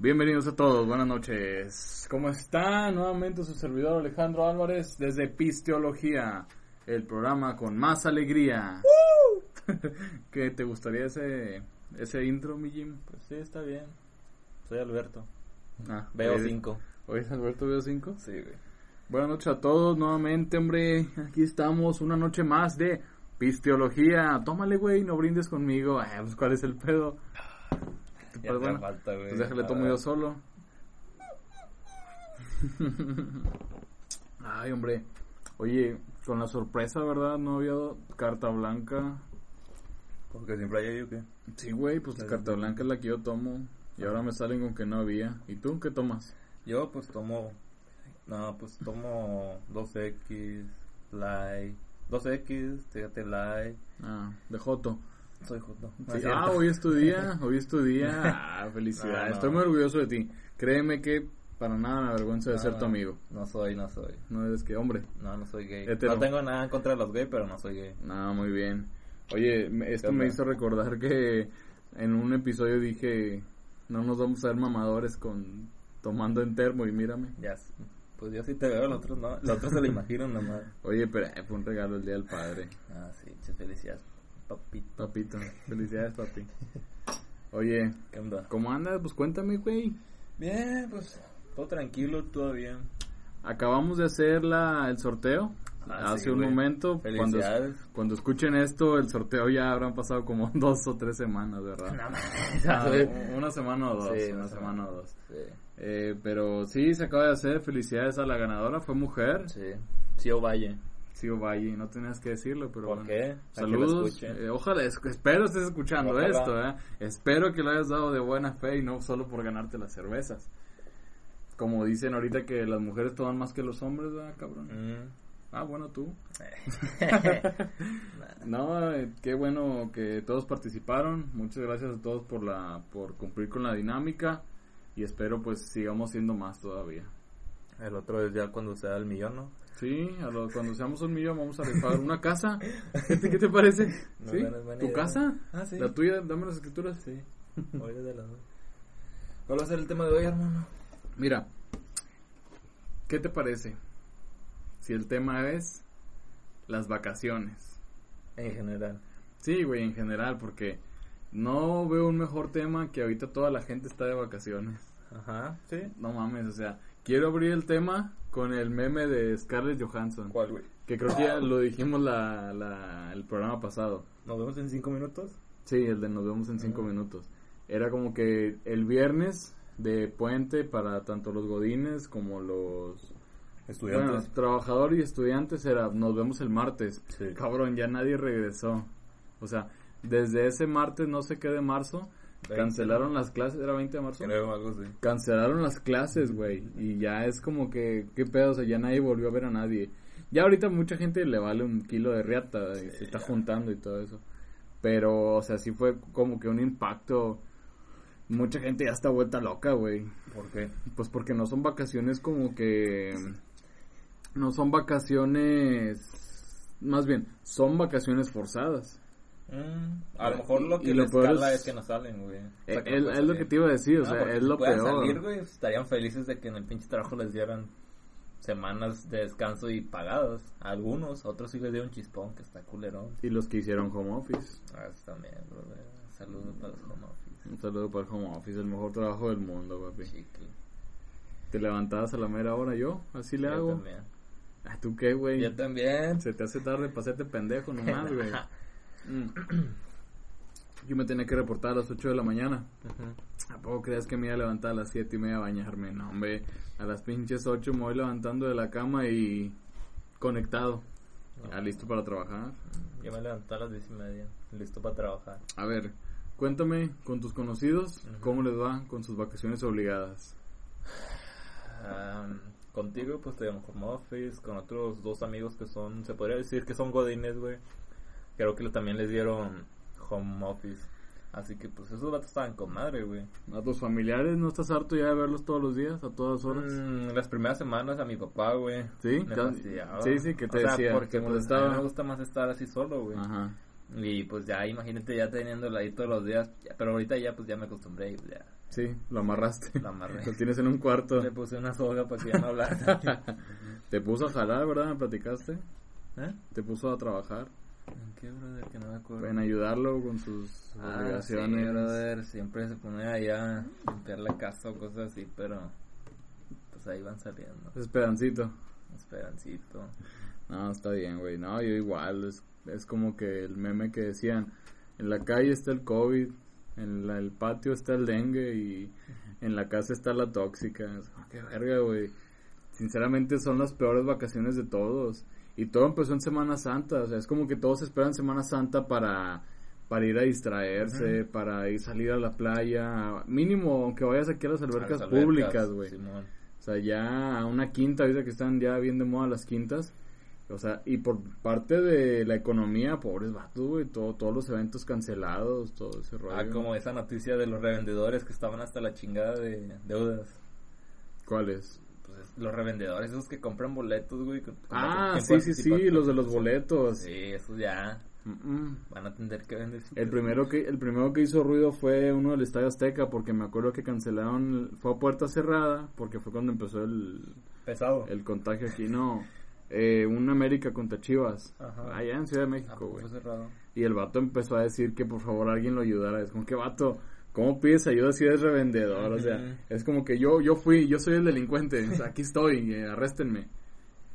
Bienvenidos a todos, buenas noches. ¿Cómo está? Nuevamente su servidor Alejandro Álvarez desde Pisteología, el programa con más alegría. ¿Qué te gustaría ese ese intro, mi Jim? Pues sí, está bien. Soy Alberto. Ah, Veo hoy- 5. ¿Hoy es Alberto Veo 5? Sí, güey. Buenas noches a todos nuevamente, hombre. Aquí estamos, una noche más de Pisteología. Tómale, güey, no brindes conmigo. Ah, pues, ¿cuál es el pedo? Ya Pues, bueno, falta, güey. Pues déjale tomo yo solo. Ay, hombre. Oye, con la sorpresa, ¿verdad? No había carta blanca. Porque siempre hay yo que. Sí, güey, pues la carta blanca es la que yo tomo. Y ahora me salen con que no había. ¿Y tú qué tomas? Yo, pues tomo. No, pues tomo 2X, Light. 2X, Tégate Light. Ah, de Joto. Soy. No Sí, cierto. ah, hoy es tu día, hoy es tu día. Ah, felicidades. No, no. Estoy muy orgulloso de ti. Créeme que para nada me avergüenza de No, ser tu no, amigo. No soy, no soy. No eres que, hombre. No, no soy gay. Hetero. No tengo nada en contra de los gays, pero no soy gay. Nada, muy bien. Oye, esto ¿Qué me hizo recordar que en un episodio dije, no nos vamos a ver mamadores con tomando en termo y mírame. Ya. s- Pues yo sí te veo, los otros no. Los otros se lo imaginan nomás. Oye, pero eh, fue un regalo el Día del Padre. Ah, sí, muchas felicidades, papito. Papito, felicidades, papi. Oye, ¿Qué onda? ¿cómo andas? Pues cuéntame, güey. Bien, pues todo tranquilo, todo bien. Acabamos de hacer la, el sorteo Ah, hace sí, un güey. momento. Cuando, Felicidades. cuando escuchen esto, el sorteo ya habrán pasado como dos o tres semanas, ¿verdad? No. Ah, una semana o dos. Sí, una una semana semana. o dos. Sí, Eh, pero sí, se acaba de hacer. Felicidades a la ganadora. Fue mujer. sí. Sí, o Valle. Sí, Valle. No tenías que decirlo, pero ¿Por bueno. qué? ¿A que lo Saludos. Eh, ojalá, es- espero estés escuchando Ojalá. esto, ¿eh? Espero que lo hayas dado de buena fe y no solo por ganarte las cervezas. Como dicen ahorita que las mujeres toman más que los hombres, ¿verdad, cabrón? Mm. Ah, bueno, tú. No, eh, qué bueno que todos participaron. Muchas gracias a todos por la por cumplir con la dinámica y espero pues sigamos siendo más todavía. El otro es ya cuando sea el millón, ¿no? Sí, a lo- cuando seamos un millón vamos a rifar una casa. ¿Qué te, qué te parece? No, ¿Sí? ¿Tu idea. casa? Ah, sí. ¿La tuya? Dame las escrituras. Sí. Hoy es de las dos. ¿Cuál va a ser el tema de hoy, hermano? Mira, ¿qué te parece? Si el tema es las vacaciones. En general. Sí, güey, en general, porque no veo un mejor tema que ahorita toda la gente está de vacaciones. Ajá. Sí. No mames, o sea, quiero abrir el tema con el meme de Scarlett Johansson. ¿Cuál, güey? Que creo que ya lo dijimos la, la- el programa pasado. ¿Nos vemos en cinco minutos? Sí, el de nos vemos en cinco Ah. minutos. Era como que el viernes de puente para tanto los godines como los bueno, trabajadores y estudiantes era nos vemos el martes. Sí. Cabrón, ya nadie regresó. O sea, desde ese martes, no sé qué de marzo, 20. Cancelaron las clases, ¿era 20 de marzo? Creo algo así. cancelaron las clases, güey. Y ya es como que, ¿qué pedo? O sea, ya nadie volvió a ver a nadie. Ya ahorita mucha gente le vale un kilo de riata y se está juntando y todo eso. Pero, o sea, sí fue como que un impacto. Mucha gente ya está vuelta loca, güey. ¿Por qué? Pues porque no son vacaciones como que... No son vacaciones... Más bien, son vacaciones forzadas. Mm, a lo mejor lo que Y lo les peor es- es que no salen, güey. O Eh, sea, que no es, lo que te iba a decir, o No, sea, es si lo peor. salir, güey, estarían felices de que en el pinche trabajo les dieran semanas de descanso y pagados. A algunos, otros sí les dieron chispón, que está culerón. Y los que hicieron home office. Ah, también, brother. Saludos para los home office. Un saludo para el home office, el mejor trabajo del mundo, papi. Te levantabas a la mera hora yo, así le Yo hago. también. Ah, ¿tú qué, güey? Yo también. Se te hace tarde para hacerte pendejo nomás, güey. Mm. Yo me tenía que reportar a las 8 de la mañana. ¿A poco crees que me iba a levantar a las 7 y media a bañarme? No, hombre, a las pinches 8 me voy levantando de la cama y conectado. ¿Ya listo para trabajar? Yo me levanté a las diez y media, listo para trabajar. A ver, cuéntame con tus conocidos cómo les va con sus vacaciones obligadas. Contigo, pues te home office, con otros dos amigos que son, se podría decir que son godines, güey. Creo que también les dieron home office. Así que, pues, esos vatos estaban con madre, güey. ¿A tus familiares no estás harto ya de verlos todos los días, a todas horas? Mm, las primeras semanas a mi papá, güey. ¿Sí? Me sí, sí, que te O sea, decía, porque pues, a mí me gusta más estar así solo, güey. Ajá. Y pues ya, imagínate ya teniéndola ahí todos los días. pero ahorita ya, pues ya me acostumbré y pues, ya Sí, lo amarraste. Lo amarré. Lo tienes en un cuarto. le puse una soga para que ya no hablara. Te puso a jalar, ¿verdad? ¿Me platicaste? ¿Eh? Te puso a trabajar. ¿En qué, brother? Que no me acuerdo. En ayudarlo con sus Ah, obligaciones. sí, brother, siempre se pone ahí a limpiar la casa o cosas así, pero pues ahí van saliendo. Esperancito. Esperancito. No, está bien, güey. No, yo igual. Es, es como que el meme que decían: en la calle está el COVID, en la- el patio está el dengue y en la casa está la tóxica. Es Qué verga, güey. Sinceramente son las peores vacaciones de todos. Y todo empezó en Semana Santa. O sea, es como que todos esperan Semana Santa para, para ir a distraerse, para ir salir a la playa. Mínimo, aunque vayas aquí a las albercas, A las albercas, públicas, güey. O sea, ya a una quinta, ahorita que están ya bien de moda las quintas. O sea, y por parte de la economía, pobres vatos, güey, todo, todos los eventos cancelados, todo ese rollo. Ah, como esa noticia de los revendedores que estaban hasta la chingada de deudas. ¿Cuáles? Pues es- los revendedores, esos que compran boletos, güey. con- con Ah, sí, sí, sí, los de los boletos. Sí, esos ya Mm, mm. van a tener que vender. El primero que el primero que hizo ruido fue uno del Estadio Azteca porque me acuerdo que cancelaron fue a puerta cerrada porque fue cuando empezó el, Pesado. el contagio aquí no eh, un América contra Chivas Ajá. allá en Ciudad de Ah, México güey fue cerrado. Y el vato empezó a decir que por favor alguien lo ayudara. Es como que vato, ¿cómo pides ayuda si eres revendedor? O sea, es como que yo yo fui, yo soy el delincuente, o sea, aquí estoy, eh, arréstenme.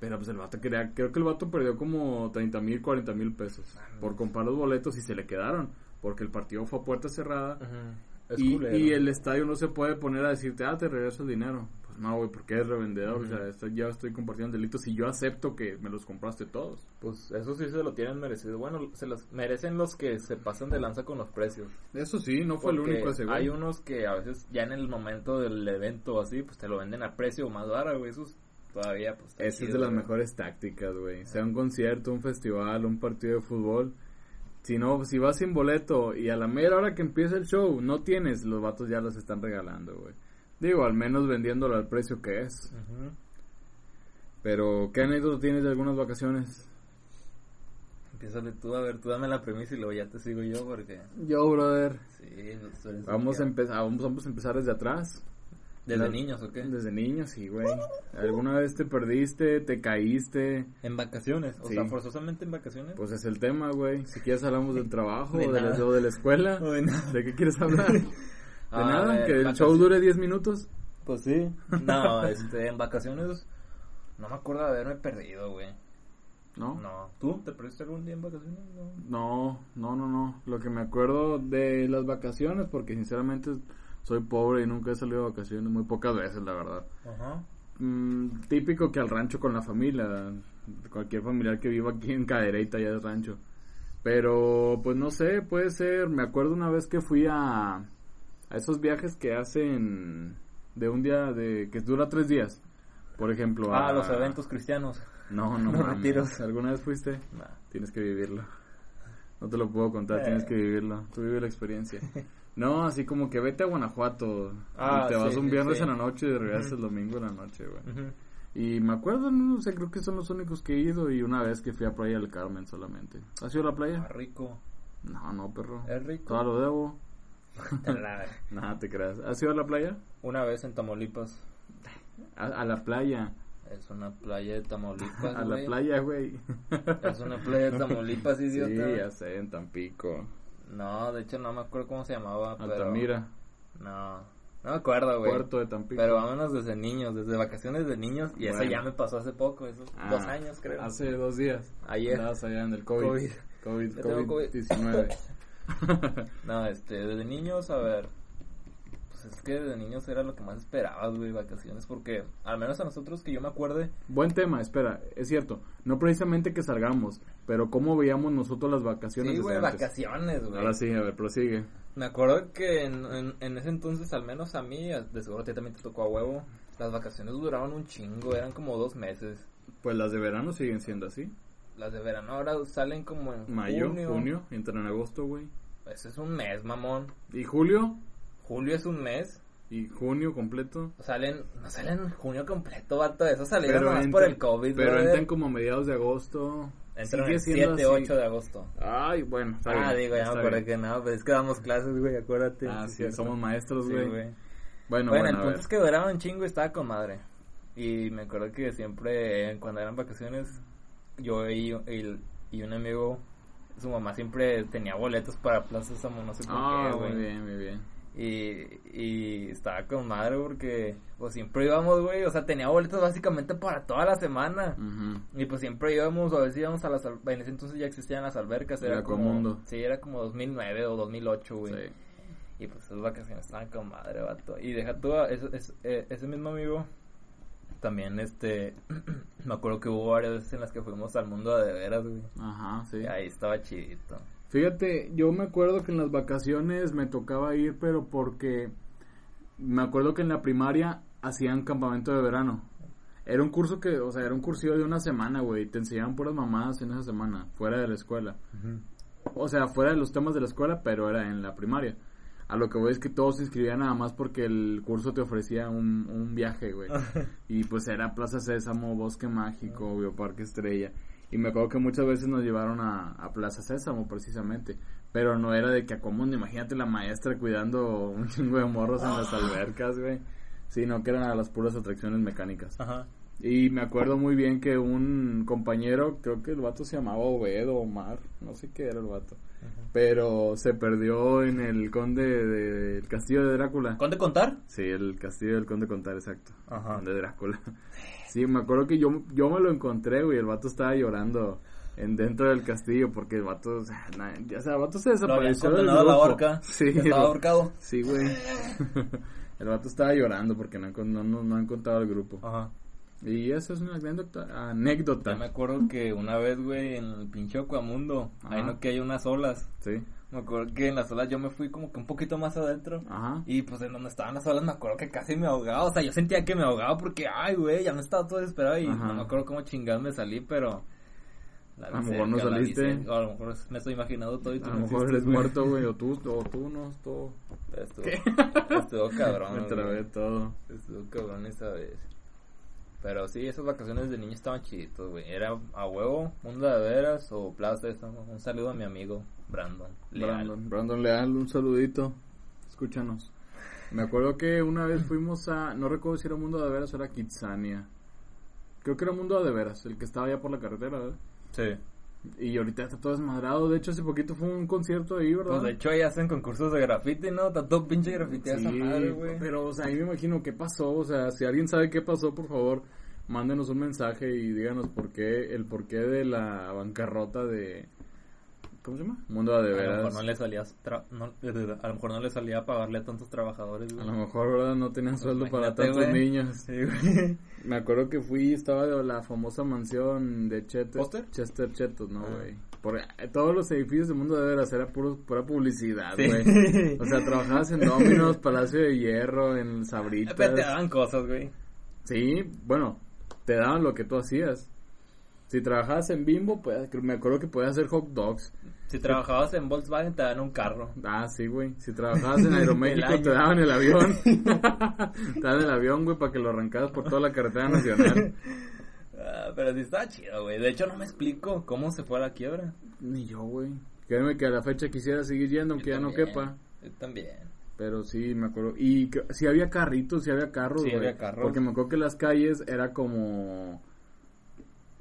Pero pues el vato quería, creo que el vato perdió como 30 mil, 40 mil pesos por comprar los boletos y se le quedaron. Porque el partido fue a puerta cerrada y, y el estadio no se puede poner a decirte, ah, te regreso el dinero. Pues no, güey, porque eres revendedor. O sea, Ujú. esto- ya estoy compartiendo delitos y yo acepto que me los compraste todos. Pues eso sí se lo tienen merecido. Bueno, se los merecen los que se pasan de lanza con los precios. Eso sí, no fue el único ese güey. Hay unos que a veces ya en el momento del evento así, pues te lo venden a precio más barato, güey. Esos todavía, pues. Esa es de las güey. mejores tácticas, güey. Sea un concierto, un festival, un partido de fútbol. Si no, si vas sin boleto y a la mera hora que empieza el show no tienes, los vatos ya los están regalando, güey. Digo, al menos vendiéndolo al precio que es. Ujú. Pero, ¿qué anécdota tienes de algunas vacaciones? Empiézale tú, a ver, tú dame la premisa y luego ya te sigo yo porque... Yo, brother. Sí, pues, Vamos a, empezar, vamos, vamos a empezar desde atrás. ¿Desde la- niños o qué? Desde niños, sí, güey. ¿Alguna vez te perdiste, te caíste? En vacaciones, o Sí. sea, forzosamente en vacaciones. Pues es el tema, güey. Si quieres hablamos del trabajo De o, de la, o de la escuela. O de. ¿De qué quieres hablar? ¿De nada? ver, ¿Que el show dure 10 minutos? Pues sí. No, este, en vacaciones no me acuerdo de haberme perdido, güey. ¿No? No. ¿Tú te perdiste algún día en vacaciones? No. No, no, no, no. Lo que me acuerdo de las vacaciones, porque sinceramente soy pobre y nunca he salido de vacaciones, muy pocas veces, la verdad. Ajá. Mm, típico que al rancho con la familia. Cualquier familiar que viva aquí en Cadereyta ya es rancho. Pero, pues no sé, puede ser. Me acuerdo una vez que fui a, a esos viajes que hacen de un día, de que dura tres días. Por ejemplo, Ah, a los eventos cristianos. No, no, mames. retiros. ¿Alguna vez fuiste? Nah. Tienes que vivirlo. No te lo puedo contar, Eh. tienes que vivirlo. Tú vive la experiencia. No, así como que vete a Guanajuato. Ah, y te vas sí, un sí, viernes sí. en la noche y regresas Ujú. el domingo en la noche, güey. Ujú. Y me acuerdo, no sé, creo que son los únicos que he ido y una vez que fui a Playa del Carmen solamente. ¿Has ido a la Ah, playa? rico. No, no, perro. Es rico. Todo lo debo. Nada, te creas. ¿Has ido a la playa? Una vez en Tamaulipas. A, a la playa. Es una playa de Tamaulipas, A la playa, güey. Es una playa de Tamaulipas, Sí, idiota. ya sé, en Tampico. No, de hecho no me acuerdo cómo se llamaba, pero... Altamira. No, no me acuerdo, güey. Puerto de Tampico. Pero vámonos desde niños, desde vacaciones de niños. Y eso ya me pasó hace poco, esos Ah, dos años creo. Hace dos días. Ayer. Andabas allá en el COVID. COVID. COVID, Ya tengo COVID, 19. No, este, desde niños, a ver. Pues es que de niños era lo que más esperabas, güey, vacaciones, porque al menos a nosotros que yo me acuerde, Buen tema, espera, es cierto. No precisamente que salgamos, pero cómo veíamos nosotros las vacaciones. sí, desde güey, vacaciones, güey. Ahora sí, a ver, prosigue. Me acuerdo que en, en, en ese entonces, al menos a mí, de seguro a ti también te tocó a huevo, las vacaciones duraban un chingo, eran como dos meses. Pues las de verano siguen siendo así. Las de verano ahora salen como en Mayo, junio. junio, entran en agosto, güey. Ese es un mes, mamón. ¿Y julio? Julio es un mes. ¿Y junio completo? Salen, no salen en junio completo, vato. Eso salieron nomás entran- por el COVID, Pero brother. entran como a mediados de agosto. Entran el siendo 7, así. 8 de agosto. Ay, bueno, está ah, bien, digo, ya me bien. que no, pero es que damos clases, güey, acuérdate. Ah, sí, cierto. somos maestros, Sí, güey. güey. bueno, Bueno, bueno, el punto es que duraba un chingo y estaba con madre. Y me acuerdo que siempre, eh, cuando eran vacaciones, yo y, y, y un amigo, su mamá siempre tenía boletos para Plaza no sé por Ah, qué, muy güey. bien, muy bien. Y, y estaba con madre porque, pues siempre íbamos, güey, o sea, tenía boletos básicamente para toda la semana. Y pues siempre íbamos, a veces íbamos a las, en ese entonces ya existían las albercas, era, Era como, Comundo. sí, era como 2009 o 2008, güey. Sí. Y pues esas vacaciones estaban con madre, vato. Y deja tú, a- eh, ese mismo amigo, también este, me acuerdo que hubo varias veces en las que fuimos al mundo de veras, güey. Ajá, sí. Y ahí estaba chidito. Fíjate, yo me acuerdo que en las vacaciones me tocaba ir, pero porque me acuerdo que en la primaria hacían campamento de verano. Era un curso que, o sea, era un cursillo de una semana, güey. Te enseñaban puras mamadas en esa semana, fuera de la escuela. O sea, fuera de los temas de la escuela, pero era en la primaria. A lo que voy es que todos se inscribían nada más porque el curso te ofrecía un, un viaje, güey. y pues era Plaza Sésamo, Bosque Mágico, Bioparque Estrella. Y me acuerdo que muchas veces nos llevaron a, a Plaza Sésamo, precisamente. Pero no era de que a común, imagínate la maestra cuidando un chingo de morros en las albercas, güey. Sino que eran a las puras atracciones mecánicas. Ajá. Y me acuerdo muy bien que un compañero, creo que el vato se llamaba Obed o Omar, no sé qué era el vato. Pero se perdió en el conde de- del castillo de Drácula. ¿Conde contar? Sí, el castillo del conde contar, exacto. Ajá. De Drácula. Sí, me acuerdo que yo, yo me lo encontré, güey, el vato estaba llorando en dentro del castillo porque el vato, o sea, na- ya, o sea, el vato se desapareció del la horca. Sí, Estaba lo- ahorcado. sí, güey. el vato estaba llorando porque no, no, no, no han contado al grupo. Ajá. Y eso es una anécdota. anécdota. Yo me acuerdo que una vez, güey, en el pinche Aquamundo, ahí no que hay unas olas. Sí. Me acuerdo que en las olas yo me fui como que un poquito más adentro. Ajá. Y pues en donde estaban las olas me acuerdo que casi me ahogaba. O sea, yo sentía que me ahogaba porque, ay, güey, ya me estaba todo desesperado y Ajá. no me acuerdo cómo chingados me salí, pero... la A lo mejor no saliste. o a lo mejor me estoy imaginando todo y tú A no lo mejor eres muerto, güey, o tú, o tú no, todo. Estuvo, estuvo cabrón. Me trabé todo. Estuvo cabrón esa vez. Pero sí, esas vacaciones de niño estaban chiditos, güey. Era a huevo, mundo de veras o plaza esa. Un saludo a mi amigo Brandon. Leal. Brandon, Brandon Leal, un saludito. Escúchanos. Me acuerdo que una vez fuimos a, no recuerdo si era Mundo de Veras o era Kitsania. Creo que era Mundo de Veras, el que estaba allá por la carretera, ¿verdad? Sí. Y ahorita está todo desmadrado. De hecho, hace poquito fue un concierto ahí, ¿verdad? Pues de hecho ahí hacen concursos de graffiti, ¿no? Está todo pinche graffiti esa Sí, madre, güey. pero, o sea, ahí me imagino qué pasó. O sea, si alguien sabe qué pasó, por favor, mándenos un mensaje y díganos por qué, el porqué de la bancarrota de. ¿Cómo se llama? Mundo de A lo Veras. mejor no le salía no, a lo mejor no le salía a pagarle a tantos trabajadores, A lo mejor, ¿verdad? No tenían sueldo para tantos güey. niños. Sí, güey. Me acuerdo que fui, estaba de la famosa mansión de Chester. ¿Póster? Chester Chetos, ¿no, Ah. güey? Por, eh, todos los edificios de Mundo de Veras era puro, pura publicidad, Sí. güey. O sea, trabajabas en Dominos, Palacio de Hierro, en Sabritas. Pero te daban cosas, güey. Sí, bueno, te daban lo que tú hacías. Si trabajabas en Bimbo, pues, me acuerdo que podías hacer hot dogs. Si trabajabas en Volkswagen te daban un carro. Ah, sí, güey. Si trabajabas en Aeroméxico, te daban el avión. te daban el avión, güey, para que lo arrancaras por toda la carretera nacional. Ah, pero sí estaba chido, güey. De hecho, no me explico cómo se fue a la quiebra. Ni yo, güey. Créeme que a la fecha quisiera seguir yendo, aunque Yo ya no quepa. Yo también. Pero sí, me acuerdo. Y sí había carritos, sí había carros, Sí güey. había carros. Porque me acuerdo que las calles era como...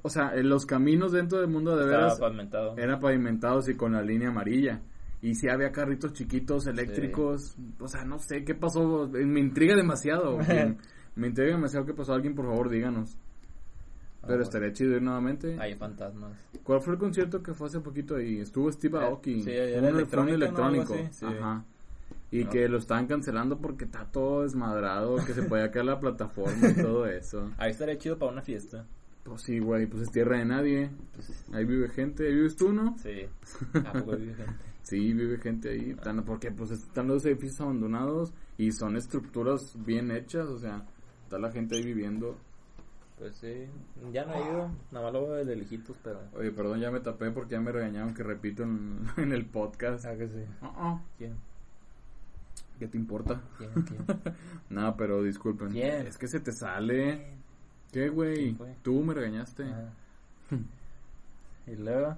O sea, los caminos dentro del mundo de veras pavimentado. eran pavimentados y con la línea amarilla. Y sí había carritos chiquitos, eléctricos. O sea, no sé qué pasó. Me intriga demasiado. me intriga demasiado qué pasó. Alguien, por favor, díganos. Ah, Pero bueno. estaría chido ir nuevamente. Hay fantasmas. ¿Cuál fue el concierto que fue hace poquito ahí? Estuvo Steve Eh, Aoki. sí, Fue era un electrónico, electrónico. sí. Ajá. Y No. que lo estaban cancelando porque está todo desmadrado, que se podía caer la plataforma y todo eso. Ahí estaría chido para una fiesta. Pues sí, güey, pues es tierra de nadie. Pues, Ahí vive gente, ahí vives tú, ¿no? sí. ¿A poco vive gente? Sí, vive gente ahí. Porque pues están los edificios abandonados y son estructuras bien hechas, o sea, está la gente ahí viviendo. Pues sí. Ya no he ido. Nada más lo veo de lejitos, pero. Oye, perdón, ya me tapé porque ya me regañaron que repito en, en el podcast. Ah, que sí. Ah, ah, ¿Quién? ¿Qué te importa? ¿Quién? ¿Quién? Nada, pero disculpen. ¿Quién? Es que se te sale. ¿Qué, güey? Tú me regañaste. Ajá. Y luego.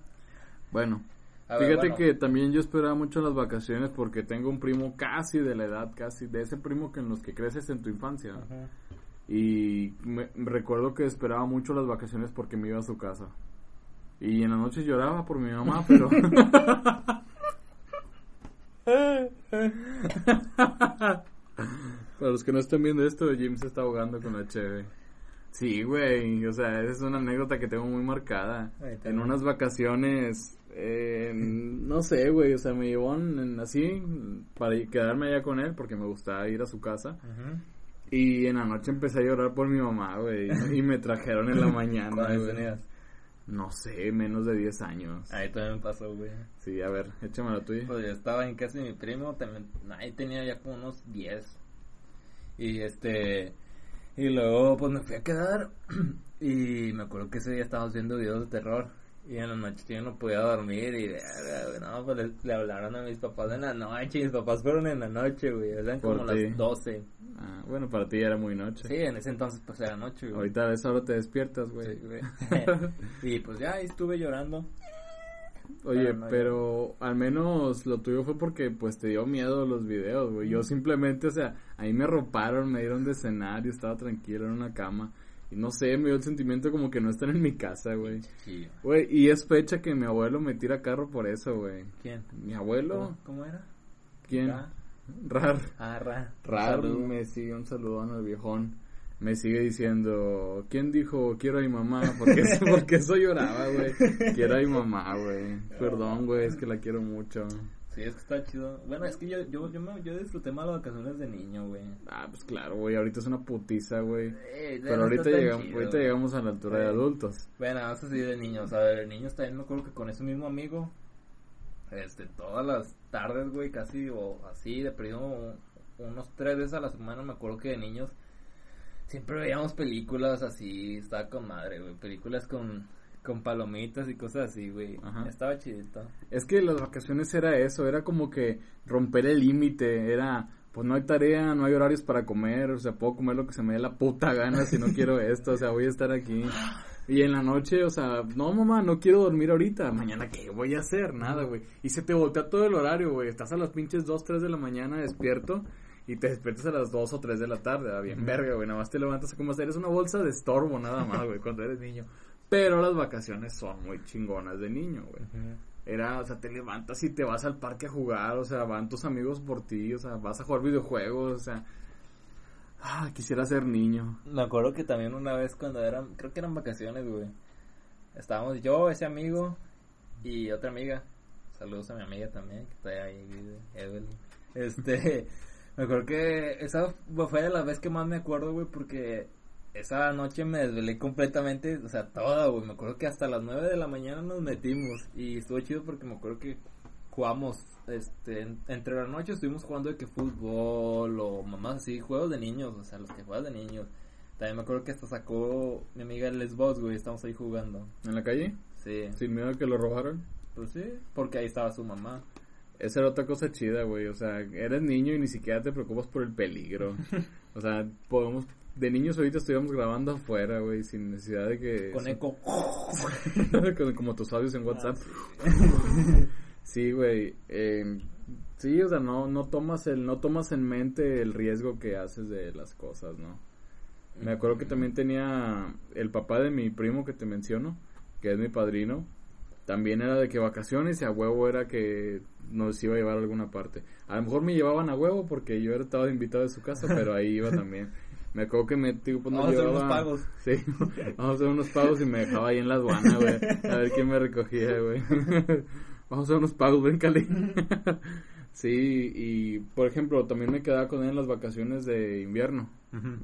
Bueno, A ver, fíjate bueno, que también yo esperaba mucho las vacaciones porque tengo un primo casi de la edad, casi, de ese primo que en los que creces en tu infancia. Ajá. Y me, recuerdo que esperaba mucho las vacaciones porque me iba a su casa. Y en la noche lloraba por mi mamá, pero... Para los que no estén viendo esto, Jim se está ahogando con la cheve. Sí, güey, o sea, esa es una anécdota que tengo muy marcada. En unas vacaciones, eh, no sé, güey, o sea, me llevó en- en así para quedarme allá con él porque me gustaba ir a su casa. Y en la noche empecé a llorar por mi mamá, güey. Y me trajeron en la mañana. No sé, menos de 10 años. Ahí también pasó, güey. Sí, a ver, échame la tuya. Pues yo estaba en casa de mi primo, también, ahí tenía ya como unos 10. Y este, y luego pues me fui a quedar y me acuerdo que ese día estábamos viendo videos de terror. Y en la noche yo no podía dormir y no, pues le, le hablaron a mis papás en la noche y mis papás fueron en la noche, güey, eran como ti. las 12. Ah, bueno, para ti ya era muy noche. Sí, en ese entonces pues era noche, güey. Ahorita a esa hora te despiertas, güey. Sí, güey. y pues ya ahí estuve llorando. Oye, Pero no, pero al menos lo tuyo fue porque pues te dio miedo los videos, güey. Yo simplemente, o sea, ahí me arroparon, me dieron de cenar y estaba tranquilo en una cama. Y no sé, me dio el sentimiento como que no están en mi casa, güey. Sí. Güey, y es fecha que mi abuelo me tira carro por eso, güey. ¿Quién? Mi abuelo, ¿Cómo, cómo era? ¿quién? Ra. Rar. Ah, Ra. Rar Saludo. me sigue un saludón al viejón. Me sigue diciendo, ¿quién dijo quiero a mi mamá? Porque, porque eso lloraba, güey. Quiero a mi mamá, güey. Perdón, güey, es que la quiero mucho. Sí, es que está chido. Bueno, es que yo, yo, yo, me, yo disfruté más las vacaciones de niño, güey. Ah, pues claro, güey, ahorita es una putiza, güey. Eh, Pero ahorita, llegamos, chido, ahorita güey. llegamos a la altura de adultos. Bueno, eso sí de niños. A ver, de niños también me acuerdo que con ese mismo amigo, este, todas las tardes, güey, casi, o así, de perdido unos tres veces a la semana, me acuerdo que de niños siempre veíamos películas así, estaba con madre, güey, películas con, con palomitas y cosas así, güey. Estaba chidito. Es que las vacaciones era eso, era como que romper el límite, era, pues no hay tarea, no hay horarios para comer, o sea, puedo comer lo que se me dé la puta gana si no quiero esto, o sea, voy a estar aquí. Y en la noche, o sea, no mamá, no quiero dormir ahorita, mañana qué voy a hacer, nada, güey. Y se te voltea todo el horario, güey, estás a las pinches 2, 3 de la mañana despierto y te despiertas a las 2 o 3 de la tarde, ah, bien verga, güey, nada más te levantas como si eres una bolsa de estorbo nada más, güey, cuando eres niño. Pero las vacaciones son muy chingonas de niño, güey. Era, o sea, te levantas y te vas al parque a jugar, o sea, van tus amigos por ti, o sea, vas a jugar videojuegos, o sea, ah, quisiera ser niño. Me acuerdo que también una vez cuando eran, creo que eran vacaciones, güey. Estábamos yo, ese amigo y otra amiga. Saludos a mi amiga también, que está ahí, Evelyn. Este, me acuerdo que esa fue de la vez que más me acuerdo, güey, porque esa noche me desvelé completamente, o sea, toda, güey. Me acuerdo que hasta las 9 de la mañana nos metimos y estuvo chido porque me acuerdo que jugamos, este, en- entre la noche estuvimos jugando de que fútbol o mamás así, juegos de niños, o sea, los que juegas de niños. También me acuerdo que hasta sacó mi amiga el Xbox, güey, estamos ahí jugando. ¿En la calle? Sí, Sin miedo a que lo robaran. pues sí, porque ahí estaba su mamá. Esa era otra cosa chida, güey, o sea, eres niño y ni siquiera te preocupas por el peligro. o sea, podemos, de niños ahorita estuviéramos grabando afuera, güey, sin necesidad de que... Con eco. como, tus audios en WhatsApp. Sí, güey. eh, sí, o sea, no, no tomas el, no tomas en mente el riesgo que haces de las cosas, ¿no? Me acuerdo que también tenía el papá de mi primo que te menciono, que es mi padrino. También era de que vacaciones y a huevo era que nos iba a llevar a alguna parte. A lo mejor me llevaban a huevo porque yo era estaba invitado de su casa, pero ahí iba también. Me acuerdo que me digo, pues, nos Vamos a hacer unos llevaba- pagos. Sí, vamos a hacer unos pagos y me dejaba ahí en la aduana, güey. A ver quién me recogía, güey. Vamos a hacer unos pagos, ven, Cali. Sí, y por ejemplo, también me quedaba con él en las vacaciones de invierno,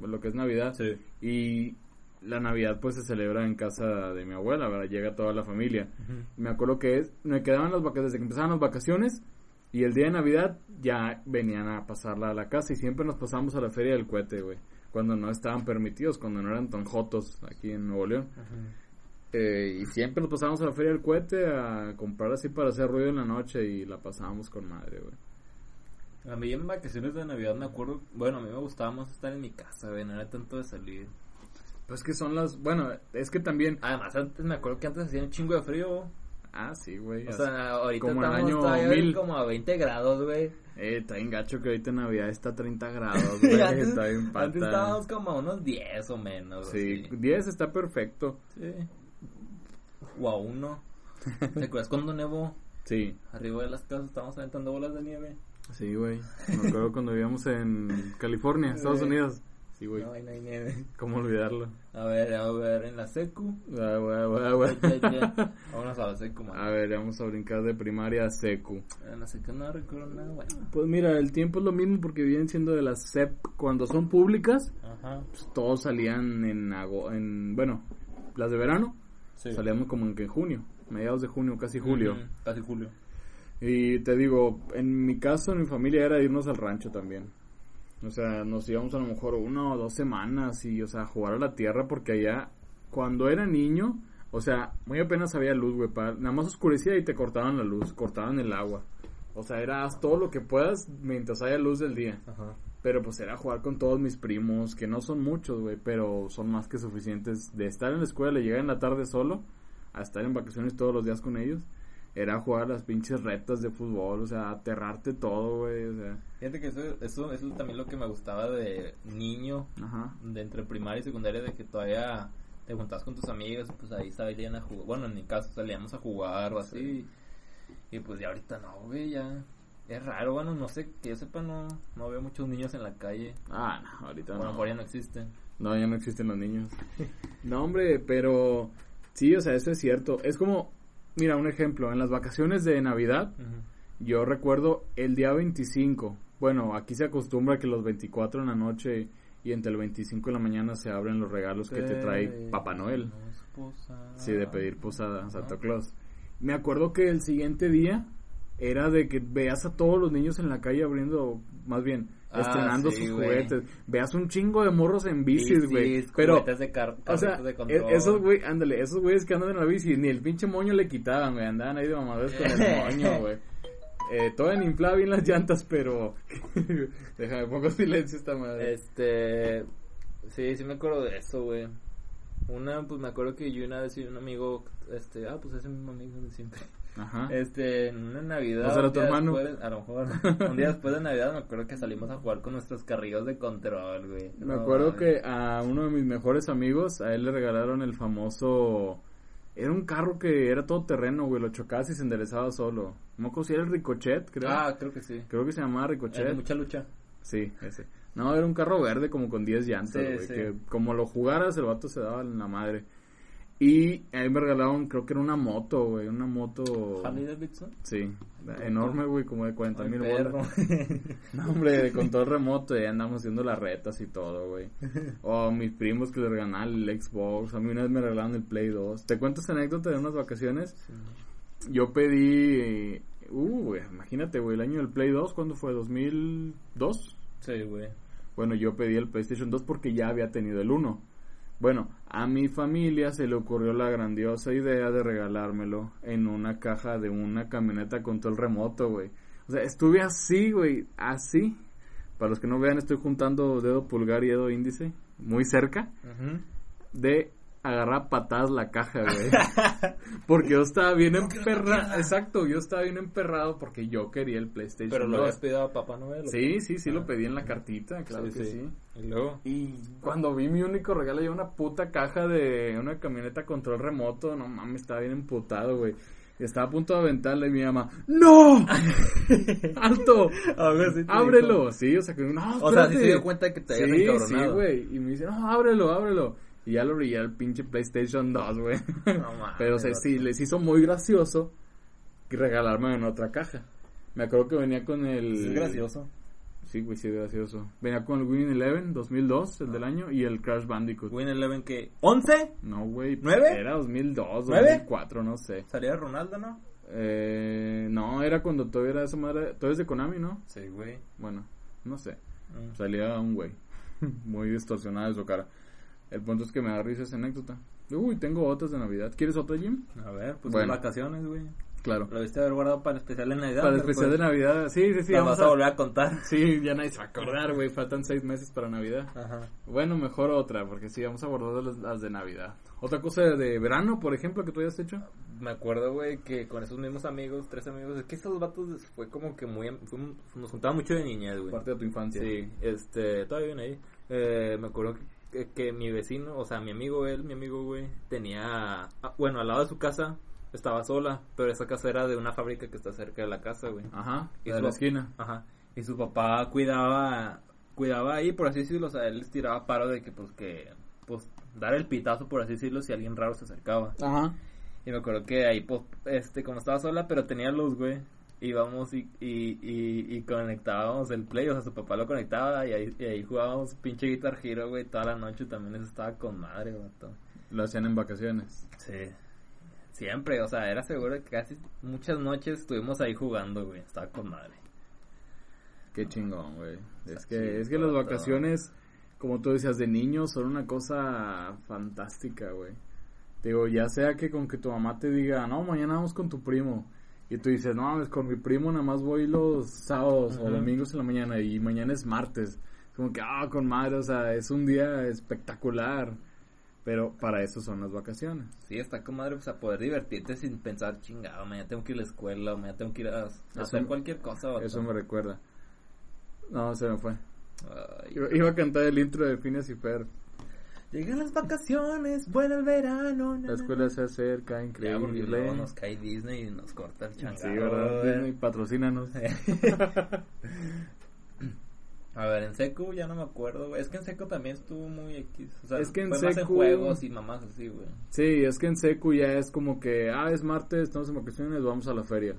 lo que es Navidad. Sí. Y la Navidad pues se celebra en casa de mi abuela, ¿verdad? Llega toda la familia. Me acuerdo que es, me quedaban las vacaciones, desde que empezaban las vacaciones y el día de Navidad ya venían a pasarla a la casa y siempre nos pasamos a la feria del cohete, güey. Cuando no estaban permitidos, cuando no eran tan jotos aquí en Nuevo León. Eh, y siempre nos pasábamos a la feria del cohete a comprar así para hacer ruido en la noche y la pasábamos con madre, güey. A mí en vacaciones de Navidad me acuerdo, bueno, a mí me gustaba más estar en mi casa, güey, no era tanto de salir. Pues que son las, bueno, es que también, Además, antes me acuerdo que antes hacía un chingo de frío. ah, sí, güey. O sea, ahorita como estamos año 1000. como a 20 grados, güey. Eh, está bien gacho que ahorita en Navidad está a 30 grados, güey. antes, está bien pata. antes estábamos como a unos 10 o menos. Sí, así. 10 está perfecto. Sí. O a uno. ¿Te acuerdas cuando nevó? Sí, Arriba de las casas estábamos aventando bolas de nieve. sí, güey. Me acuerdo cuando vivíamos en California, Estados. Unidos. Sí, güey. No, ahí no hay nieve. ¿Cómo olvidarlo? A ver, a ver, en la secu. Ah, güey, güey, güey. Ya, ya. Vámonos a la secu, man. A ver, vamos a brincar de primaria a secu. En la secu no recuerdo nada, bueno. Pues mira, el tiempo es lo mismo porque vienen siendo de las SEP. Cuando son públicas, Ajá. pues todos salían en, ago- en bueno, las de verano, Sí. salíamos como en que en junio, mediados de junio, casi julio. Casi julio. Y te digo, en mi caso, en mi familia era irnos al rancho también. O sea, nos íbamos a lo mejor una o dos semanas y, o sea, jugar a la tierra porque allá, cuando era niño, o sea, muy apenas había luz, güey. Nada más oscurecía y te cortaban la luz, cortaban el agua. O sea, era haz todo lo que puedas mientras haya luz del día. Ajá. Pero pues era jugar con todos mis primos, que no son muchos, güey, pero son más que suficientes. De estar en la escuela y llegar en la tarde solo, a estar en vacaciones todos los días con ellos, era jugar las pinches retas de fútbol, o sea, aterrarte todo, güey, o sea, Fíjate que eso, eso, eso es también lo que me gustaba de niño, ajá. de entre primaria y secundaria, de que todavía te juntabas con tus amigos y pues ahí salían a jugar. Bueno, en mi caso salíamos a jugar o así. Y pues ya ahorita no, güey, ya. Es raro, bueno, no sé, que yo sepa, no, no veo muchos niños en la calle. Ah, no, ahorita Bueno, no. por ya no existen. No, ya no existen los niños. No, hombre, pero sí, o sea, eso es cierto. Es como, mira, un ejemplo, en las vacaciones de Navidad, Yo recuerdo el día 25. Bueno, aquí se acostumbra que los 24 en la noche y entre el 25 en la mañana se abren los regalos que te trae Papá Noel. Sí, de pedir posada, Santa Claus. Me acuerdo que el siguiente día era de que veas a todos los niños en la calle abriendo, más bien, Ah, estrenando sí, sus juguetes. Veas un chingo de morros en bicis, güey. Pero, Juguetes de o sea, de e- control. esos güey, ándale, esos güeyes que andan en la bici, ni el pinche moño le quitaban, güey, andaban ahí de mamadores con el moño, güey. Eh, todavía inflaba bien las llantas, pero... Déjame, pongo silencio esta madre. Este. Sí, sí me acuerdo de eso, güey. Una, pues me acuerdo que yo una vez vi un amigo, este, ah, pues ese mismo amigo de siempre. Ajá. Este, en una Navidad. ¿No será un tu día hermano? después- a lo mejor. un día después de Navidad me acuerdo que salimos a jugar con nuestros carrillos de control, güey. Me No acuerdo que a uno de mis mejores amigos, a él le regalaron el famoso... Era un carro que era todo terreno, güey, lo chocabas y se enderezaba solo. Acuerdo si era el Ricochet, creo. Ah, creo que sí. Creo que se llamaba de Ricochet. mucha lucha. Sí, ese. No, era un carro verde como con 10 llantas, Sí, güey. sí. Que como lo jugaras, el vato se daba en la madre. Y ahí me regalaron, creo que era una moto, güey. Una moto. Harley Davidson. Sí, enorme, güey, como de 40 mil bolas. No, hombre, de control remoto, y andamos haciendo las retas y todo, güey. O a mis primos que les regalaban el Xbox. A mí una vez me regalaron el Play 2. ¿Te cuento esta anécdota de unas vacaciones? Yo pedí. Uh, güey, imagínate, güey, el año del Play 2, ¿cuándo fue? ¿2002? Sí, güey. Bueno, yo pedí el PlayStation 2 porque ya había tenido el 1. Bueno, a mi familia se le ocurrió la grandiosa idea de regalármelo en una caja de una camioneta con todo el remoto, güey. O sea, estuve así, güey, así. Para los que no vean, estoy juntando dedo pulgar y dedo índice, muy cerca, de agarrar a patadas la caja, güey. porque yo estaba bien emperrado. Exacto, yo estaba bien emperrado porque yo quería el PlayStation Pero lo 2. habías pedido a Papá Noel. ¿o Sí, qué? sí, sí, lo pedí en la cartita, claro Sí, que sí. sí. Y luego. Y cuando vi mi único regalo, yo una puta caja de una camioneta control remoto, no mames, estaba bien emputado, güey. Estaba a punto de aventarle y mi mamá, ¡No! ¡Alto! A ver si te ¡Ábrelo! Sí, o sea, que no, O sea, sí espérate. se dio cuenta que te habías Sí, encabronado. sí, güey. Y me dice, no, ábrelo, ábrelo. Y ya lo ya el pinche PlayStation 2, güey. No mames, Pero o sea, sí, les hizo muy gracioso regalarme en otra caja. Me acuerdo que venía con el... Es gracioso. Sí, güey, sí, es gracioso. Venía con el Winning Eleven 2002, el del año, y el Crash Bandicoot. Win Eleven que... ¿11? No, güey. ¿Nueve? Era 2002, ¿Nueve? 2004, no sé. Salía Ronaldo, ¿no? Eh, no, era cuando todavía era esa madre... Todavía es de Konami, ¿no? Sí, güey. Bueno, no sé. Mm. Salía un güey. Muy distorsionada de su cara. El punto es que me da risa esa anécdota. Uy, tengo otras de Navidad. ¿Quieres otra, Jim? A ver, pues Bueno. son vacaciones, güey. Claro. Lo viste haber guardado para el especial de Navidad. Para el especial de Navidad. Sí, sí, sí. la vamos vas a volver a contar. Sí, ya nadie se va a acordar, güey. Faltan seis meses para Navidad. Ajá. Bueno, mejor otra, porque sí, vamos a abordar las, las de Navidad. Otra cosa de verano, por ejemplo, que tú hayas hecho. Me acuerdo, güey, que con esos mismos amigos, tres amigos, es que estos vatos fue como que muy... fue- nos juntaba mucho de niñez, güey. Parte de tu infancia. Sí, este, todavía viene ahí. Eh, me acuerdo que, que mi vecino, o sea, mi amigo, él, mi amigo, güey, tenía, ah, bueno, al lado de su casa estaba sola, pero esa casa era de una fábrica que está cerca de la casa, güey. Ajá. Y de su- la esquina. Ajá. Y su papá cuidaba, cuidaba ahí, por así decirlo, o sea, él les tiraba paro de que, pues, que, pues, dar el pitazo, por así decirlo, si alguien raro se acercaba. Ajá. Y me acuerdo que ahí, pues, este, como estaba sola, pero tenía luz, güey. Íbamos y, y, y, y conectábamos el play, o sea, su papá lo conectaba y ahí, y ahí jugábamos pinche Guitar Hero, güey, toda la noche también eso estaba con madre, güey. Lo hacían en vacaciones. Sí. Siempre, o sea, era seguro que casi muchas noches estuvimos ahí jugando, güey, estaba con madre. Qué chingón, güey. Es que, es que las todo. vacaciones, como tú decías, de niños son una cosa fantástica, güey. Digo, ya sea que con que tu mamá te diga, no, mañana vamos con tu primo. Y tú dices, no, mames, con mi primo nada más voy los sábados o domingos en la mañana y mañana es martes. Como que, ah, con madre, o sea, es un día espectacular. Pero para eso son las vacaciones. Sí, está con madre, pues a poder divertirte sin pensar, chingado, mañana tengo que ir a la escuela, o mañana tengo que ir a, a hacer me- cualquier cosa, vato". Eso me recuerda. No, se me fue. Ay, Iba, iba a cantar el intro de Phineas y Fer. Llegan las vacaciones, vuelve el verano. na, La na, escuela se acerca, Ya, increíble. luego nos cae Disney y nos corta el Sí, changarro. ¿verdad? güey. Disney, patrocínanos. A ver, en Secu ya no me acuerdo, güey. Es que en Secu también estuvo muy X. O sea, Es que en fue más en juegos y mamás así, güey. Sí, es que en Secu ya es como que, ah, es martes, estamos en vacaciones, vamos a la feria.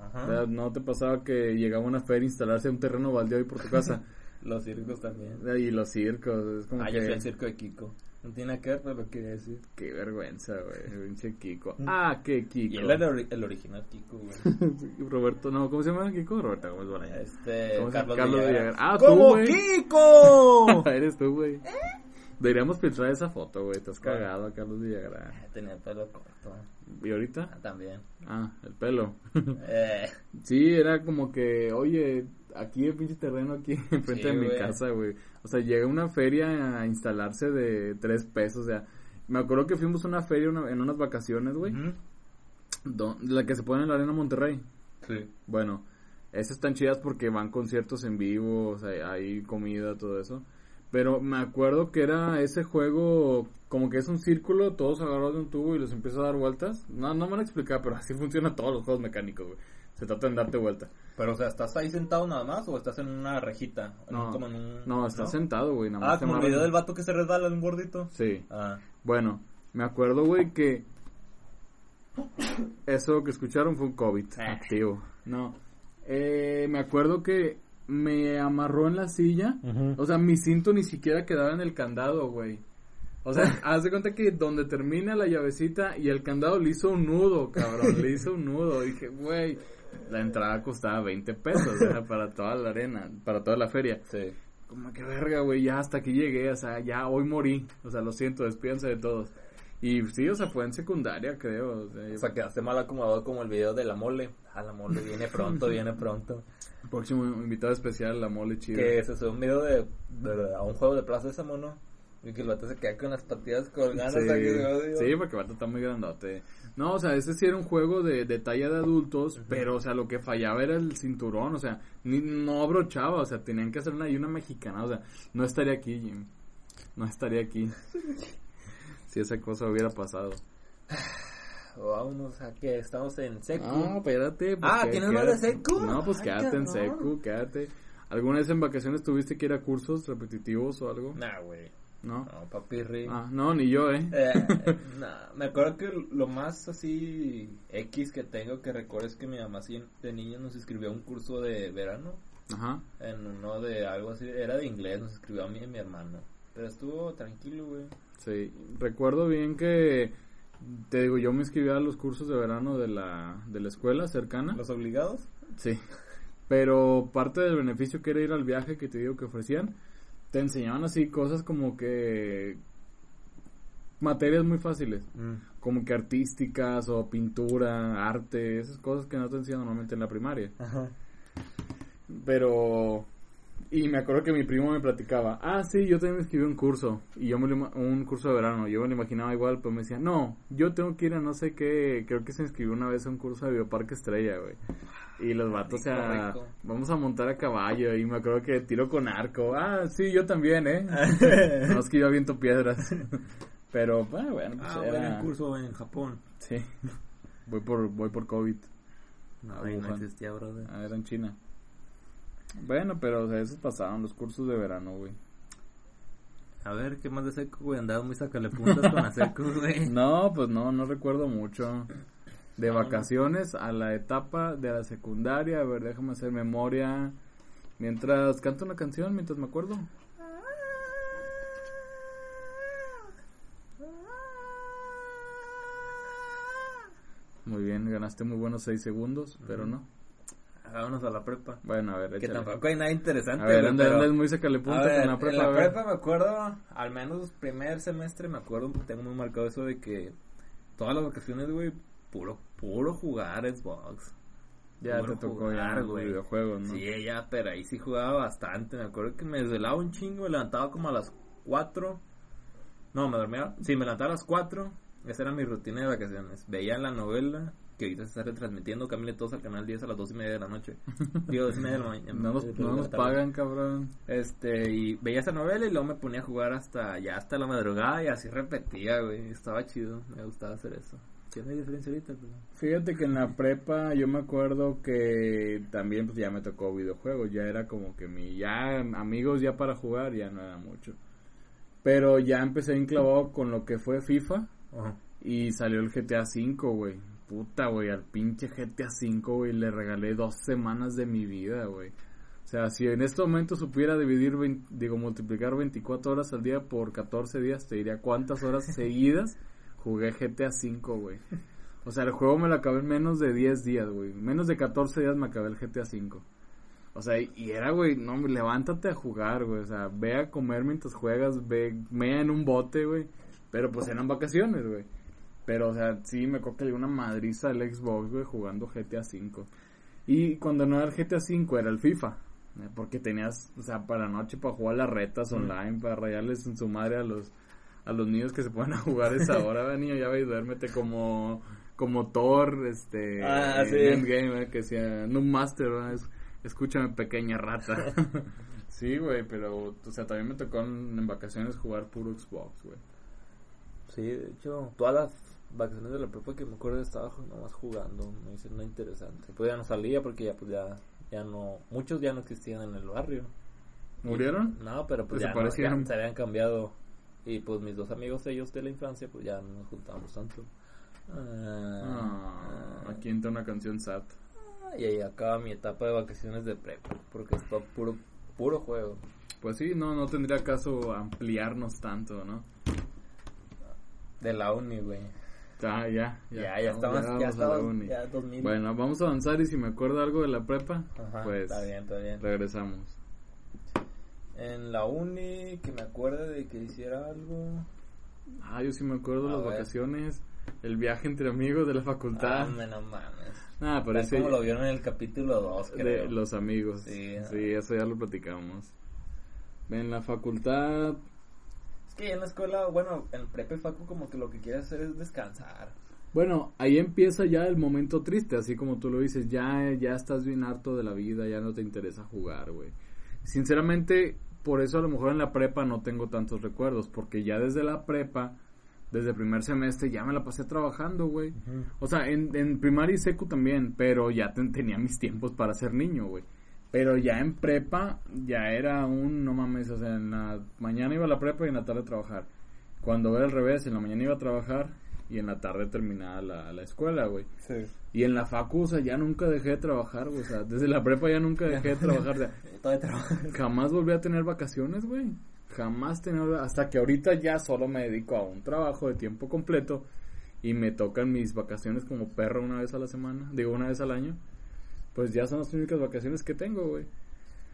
Ajá. O sea, ¿No te pasaba que llegaba una feria a instalarse un terreno baldío ahí por tu casa? Los circos también. y los circos, es como Ah, que... yo fui al circo de Kiko. No tiene nada que ver, pero lo quería decir. Qué vergüenza, güey, pinche Kiko. Ah, qué Kiko. Y él era el ori- el original Kiko, güey. Roberto, no, ¿cómo se llama Kiko? Roberto Gómez Bolaños. Este. Carlos, Carlos. Villagrán. Ah, tú, ¡Como güey. Kiko! Eres tú, güey. Deberíamos filtrar esa foto, güey. Estás cagado a Carlos Villagrán. Tenía el pelo corto. ¿Y ahorita? Ah, también. Ah, el pelo. Eh, sí, era como que, oye, aquí el pinche terreno aquí enfrente Sí, de mi casa, güey. O sea, llega una feria a instalarse de tres pesos, o sea. Me acuerdo que fuimos a una feria una- en unas vacaciones, güey. ujú. don- La que se pone en la Arena Monterrey. Sí. Bueno, esas están chidas porque van conciertos en vivo, o sea, hay comida, todo eso. Pero me acuerdo que era ese juego, como que es un círculo, todos agarrados de un tubo y los empieza a dar vueltas. No, no me van a explicar, pero así funcionan todos los juegos mecánicos, güey. Se trata de darte vuelta. Pero, o sea, ¿estás ahí sentado nada más o estás en una rejita? No, como en un... no, estás sentado, güey. nada más Ah, como el video del vato que se resbala, un gordito. Sí. Ah, Bueno, me acuerdo, güey, que eso que escucharon fue un COVID Ah. activo. No. Eh, me acuerdo que me amarró en la silla. O sea, mi cinto ni siquiera quedaba en el candado, güey. O sea, haz de cuenta que donde termina la llavecita y el candado le hizo un nudo, cabrón. le hizo un nudo. Dije, güey, la entrada costaba 20 pesos, era para toda la arena, para toda la feria. sí. Como que verga, güey, ya hasta aquí llegué, o sea, ya hoy morí. O sea, lo siento, despídense de todos. Y sí, o sea, fue en secundaria, creo. O sea, O sea, quedaste mal acomodado como el video de la mole. Ah, la mole viene pronto, viene pronto. próximo invitado especial, la mole chida. Que se sube un video de, de- a un juego de plaza de ese mono. Y que el vato se queda con las patillas colgando. Sí, que- sí, porque el vato está muy grandote. No, o sea, ese sí era un juego de, de talla de adultos, pero, o sea, lo que fallaba era el cinturón, o sea, ni, no abrochaba, o sea, tenían que hacer una, y una mexicana, o sea, no estaría aquí, Jim. No estaría aquí. si esa cosa hubiera pasado. Vámonos a que estamos en seco. Ah, espérate. pues, Ah, ¿tienes más de secu? No, pues Ay, quédate en secu, quédate. ¿Alguna vez en vacaciones tuviste que ir a cursos repetitivos o algo? Nah, güey. ¿No? No, papirri. Ah, no, ni yo, ¿eh? Eh, nah, me acuerdo que lo más así X que tengo que recuerdo es que mi mamá así de niño nos inscribió a un curso de verano. Ajá. En uno de algo así, era de inglés, nos inscribió a mí y a mi hermano. Pero estuvo tranquilo, güey. Sí, recuerdo bien que, te digo, yo me inscribí a los cursos de verano de la, de la escuela cercana. ¿Los obligados? Sí, pero parte del beneficio que era ir al viaje que te digo que ofrecían, te enseñaban así cosas como que materias muy fáciles, como que artísticas o pintura, arte, esas cosas que no te enseñan normalmente en la primaria. Ajá. Pero y me acuerdo que mi primo me platicaba, ah, sí, yo también me inscribí a un curso, y yo me lo un curso de verano, yo me lo imaginaba igual, pero me decía, no, yo tengo que ir a no sé qué, creo que se inscribió una vez a un curso de Bioparque Estrella, güey. Y los vatos, o sea, Rico, vamos a montar a caballo, y me acuerdo que tiro con arco, ah, sí, yo también, eh. no es que yo aviento piedras. pero, bueno, bueno, pues Ah, era... bueno, curso en Japón. Sí, voy por, voy por COVID. No, ahí no existía, brother. Ah, era en China. Bueno, pero o sea, esos pasaban los cursos de verano, güey. A ver, ¿qué más de seco, güey? Andaba muy sacale puntas con la seco, güey. No, pues no, no recuerdo mucho. De vacaciones a la etapa de la secundaria, a ver, déjame hacer memoria. Mientras canto una canción, mientras me acuerdo. Muy bien, ganaste muy buenos seis segundos, pero no. Vámonos a la prepa. Bueno, a ver, Que échale. tampoco hay nada interesante, A ver, anda, pero- muy sacale punta ver, con la prepa. en la prepa me acuerdo, al menos primer semestre me acuerdo, tengo muy marcado eso de que todas las vacaciones, güey, puro, puro jugar Xbox. Ya Puro te tocó jugar, ya los güey. videojuegos, ¿no? Sí, ya, pero ahí sí jugaba bastante. Me acuerdo que me desvelaba un chingo, me levantaba como a las 4. No, me dormía. Sí, me levantaba a las 4. Esa era mi rutina de vacaciones. Veía la novela que ahorita se está retransmitiendo. Camille todos al canal 10 a las 2 y media de la noche. Digo, 2 y media de la mañana. No nos, no nos pagan, cabrón. Este, y veía esa novela y luego me ponía a jugar hasta ya hasta la madrugada y así repetía, güey. Estaba chido, me gustaba hacer eso. ¿Sí no hay diferencia ahorita? Pero... Fíjate que en la prepa yo me acuerdo que también pues ya me tocó videojuegos, ya era como que mi ya amigos ya para jugar ya no era mucho. Pero ya empecé enclavado con lo que fue FIFA y salió el GTA V, güey. Puta, güey, al pinche GTA V, güey, le regalé dos semanas de mi vida, güey. O sea, si en este momento supiera dividir, digo, multiplicar 24 horas al día por 14 días, te diría cuántas horas seguidas jugué GTA V, güey. O sea, el juego me lo acabé en menos de 10 días, güey. Menos de 14 días me acabé el GTA V. O sea, y era, güey, no, levántate a jugar, güey. O sea, ve a comer mientras juegas, ve, mea en un bote, güey. Pero pues eran vacaciones, güey. Pero, o sea, sí, me acuerdo que le una madriza al Xbox, güey, jugando GTA V. Y cuando no era el GTA V, era el FIFA. ¿eh? Porque tenías, o sea, para la noche para jugar las retas online, para rayarles en su madre a los a los niños que se pueden a jugar esa hora, ¿verdad, niño, ya ve y duérmete como como Thor, este, Ah, en sí. Endgame, ¿eh? que decía, no master. Es- escúchame pequeña rata. sí, güey, pero, o sea, también me tocó en, en vacaciones jugar puro Xbox, güey. Sí, de hecho, todas las vacaciones de la prepa que me acuerdo estaba nomás jugando, me hice una interesante. Pues ya no salía porque ya pues ya, ya no, muchos ya no existían en el barrio. ¿Murieron? No, pero pues ya, no- ya se habían cambiado. Y pues mis dos amigos, ellos de la infancia, pues ya no nos juntábamos tanto. Ah, Ah, aquí entra una canción sad. y ahí acaba mi etapa de vacaciones de prepa, porque es todo puro, puro juego. Pues sí, no, no tendría caso ampliarnos tanto, ¿no? De la uni, güey. Ya, ya, Ya, ya, estamos, ya, la uni. ya 2000. Bueno, vamos a avanzar y si me acuerdo algo de la prepa, Ajá, pues está bien, está bien. regresamos. En la uni, que me acuerde de que hiciera algo. Ah, yo sí me acuerdo A las ver. vacaciones, el viaje entre amigos de la facultad. Ah, me no mames. Ah, pero Tal ese como lo vieron en el capítulo 2, de creo. los amigos. Sí, Sí, ah. eso ya lo platicamos. En la facultad, Es que en la escuela, bueno, en prepa y facu como que lo que quiere hacer es descansar. Bueno, ahí empieza ya el momento triste, así como tú lo dices, ya, ya estás bien harto de la vida, ya no te interesa jugar, güey. Sinceramente, por eso a lo mejor en la prepa no tengo tantos recuerdos, porque ya desde la prepa, desde el primer semestre, ya me la pasé trabajando, güey. O sea, en, en primaria y secu también, pero ya ten- tenía mis tiempos para ser niño, güey. Pero ya en prepa, ya era un, no mames, o sea, en la mañana iba a la prepa y en la tarde a trabajar. Cuando era al revés, en la mañana iba a trabajar y en la tarde terminaba la, la escuela, güey. Sí. Y en la facu, o sea, ya nunca dejé de trabajar, güey. O sea, desde la prepa ya nunca dejé de trabajar. O sea, Todavía trabajo. jamás volví a tener vacaciones, güey. Jamás tener, hasta que ahorita ya solo me dedico a un trabajo de tiempo completo y me tocan mis vacaciones como perro una vez a la semana, digo una vez al año. Pues ya son las únicas vacaciones que tengo, güey.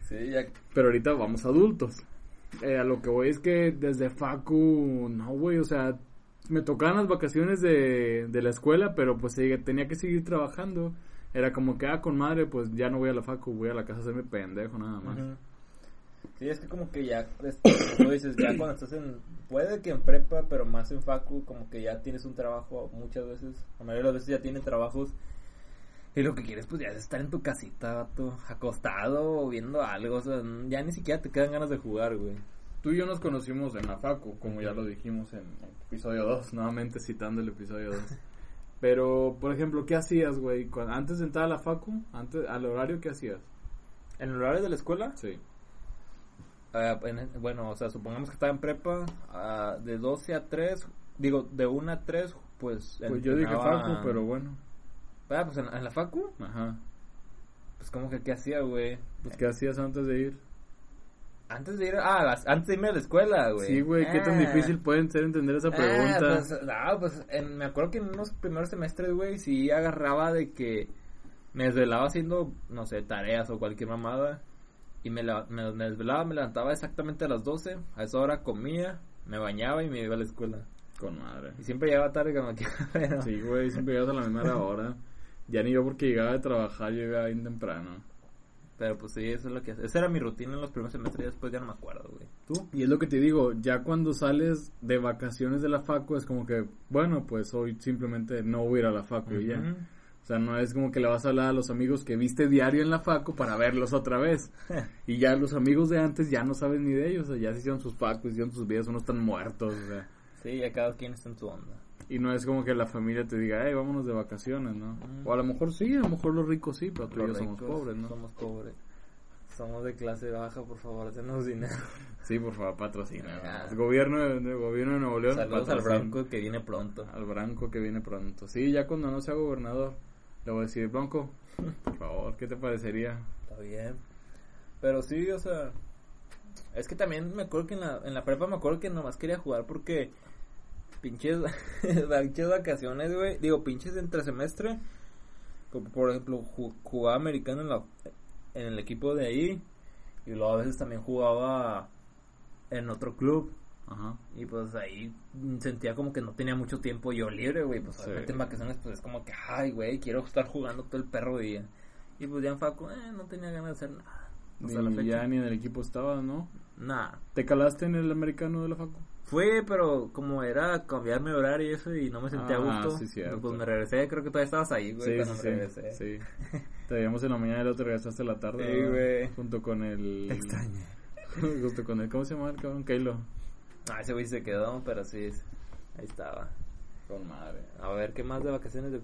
Sí, ya. Pero ahorita vamos adultos. Eh, a lo que voy es que desde Facu, no, güey, o sea, me tocaban las vacaciones de, de la escuela, pero pues tenía que seguir trabajando. Era como que, ah, con madre, pues ya no voy a la Facu, voy a la casa a hacerme pendejo, nada más. Sí, es que como que ya, es- como dices, ya cuando estás en, puede que en prepa, pero más en facu, como que ya tienes un trabajo muchas veces, la mayoría de las veces ya tienen trabajos, y lo que quieres pues ya es estar en tu casita, vato, acostado o viendo algo, o sea, ya ni siquiera te quedan ganas de jugar, güey. Tú y yo nos conocimos en la Facu, como ya lo dijimos en el episodio 2, nuevamente citando el episodio 2. Pero, por ejemplo, ¿qué hacías, güey? Antes de entrar a la Facu, antes, al horario, ¿qué hacías? ¿En el horario de la escuela? Sí. Ah, en- bueno, o sea, supongamos que estaba en prepa, ah, de 12 a 3, digo, de 1 a 3, pues... Pues yo dije Facu, pero bueno. Ah, pues en, en la facu, Ajá. pues como que, ¿qué hacía, güey? Pues, ¿qué hacías antes de ir? Antes de ir, ah, las- antes de irme a la escuela, güey. Sí, güey, ¿qué tan Ah. difícil pueden ser entender esa Ah, pregunta? pues, no, pues en- me acuerdo que en unos primeros semestres, güey, sí agarraba de que me desvelaba haciendo, no sé, tareas o cualquier mamada. Y me, la- me, me desvelaba, me levantaba exactamente a las 12. A esa hora comía, me bañaba y me iba a la escuela. Con madre. Y siempre llegaba tarde como que... pero- Sí, güey, siempre llegas a la misma hora. Ya ni yo porque llegaba de trabajar, llegaba bien temprano. Pero pues sí, eso es lo que hacía. Esa era mi rutina en los primeros semestres y después ya no me acuerdo, güey. ¿Tú? Y es lo que te digo, ya cuando sales de vacaciones de la facu es como que, bueno, pues hoy simplemente no voy a ir a la facu y ya. O sea, no es como que le vas a hablar a los amigos que viste diario en la facu para verlos otra vez. Y ya los amigos de antes ya no sabes ni de ellos, o sea, ya se hicieron sus facus, hicieron sus vidas, unos están muertos, o sea. Sí, ya cada quien está en su onda. Y no es como que la familia te diga, hey, vámonos de vacaciones, ¿no? O a lo mejor sí, a lo mejor los ricos sí, pero tú y yo somos pobres, ¿no? Somos pobres. Somos de clase baja, por favor, denos dinero. Sí, por favor, patrocina. Ah. Gobierno, de, gobierno de Nuevo León. Saludos al. Bronco que viene pronto. Al Branco que viene pronto. Sí, ya cuando no sea gobernador, le voy a decir, Bronco, por favor, ¿qué te parecería? Está bien. Pero sí, o sea. Es que también me acuerdo que en la, en la prepa me acuerdo que nomás quería jugar porque. Pinches, pinches vacaciones, güey. Digo, pinches entre semestre. Como por ejemplo, ju- jugaba americano en, la, en el equipo de ahí. Y luego a veces también jugaba en otro club. Ajá. Y pues ahí sentía como que no tenía mucho tiempo yo libre, güey. Pues Sí. en vacaciones, pues es como que, ay, güey, quiero estar jugando todo el perro día. Y pues ya en Facu, eh, no tenía ganas de hacer nada. O sea, la fecha, ya ni en el equipo estaba, ¿no? nada. ¿Te calaste en el americano de la facu? Fue, pero como era cambiarme de horario y eso, y no me sentía Ah, a gusto, sí, cierto. pues me regresé. Creo que todavía estabas ahí, güey, Sí, cuando sí, regresé. sí. Te veíamos en la mañana y luego te regresaste a la tarde. Sí, güey. Junto con el... Te extrañé. Junto con el... ¿Cómo se llama el cabrón? Keilo. Ah, ese güey se quedó, pero sí, ahí estaba. Con madre. A ver, ¿qué más de vacaciones de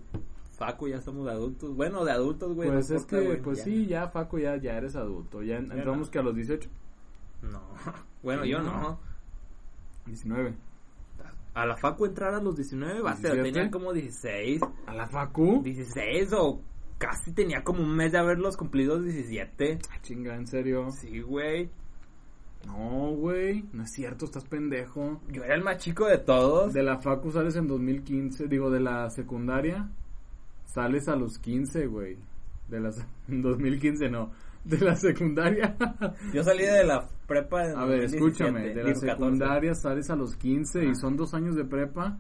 Facu? Ya estamos de adultos. Bueno, de adultos, güey. Pues no es que, güey, pues ya. sí, ya Facu, ya, ya eres adulto. Ya en- entramos no. que a los 18, No. Bueno, Sí, yo no. no. 19. A la Facu entrar a los 19, va, pero 17. tenía como 16. ¿A la Facu? 16 o casi tenía como un mes de haberlos cumplido 17. Ah, chinga, ¿en serio? Sí, güey. No, güey, no es cierto, estás pendejo. Yo era el más chico de todos. De la Facu sales en 2015, digo, de la secundaria sales a los 15, güey. De la se- en 2015 no, de la secundaria. Yo salí de la prepa en a ver, 2017, escúchame, de la digo, 14. secundaria sales a los 15 y Ah. son dos años de prepa.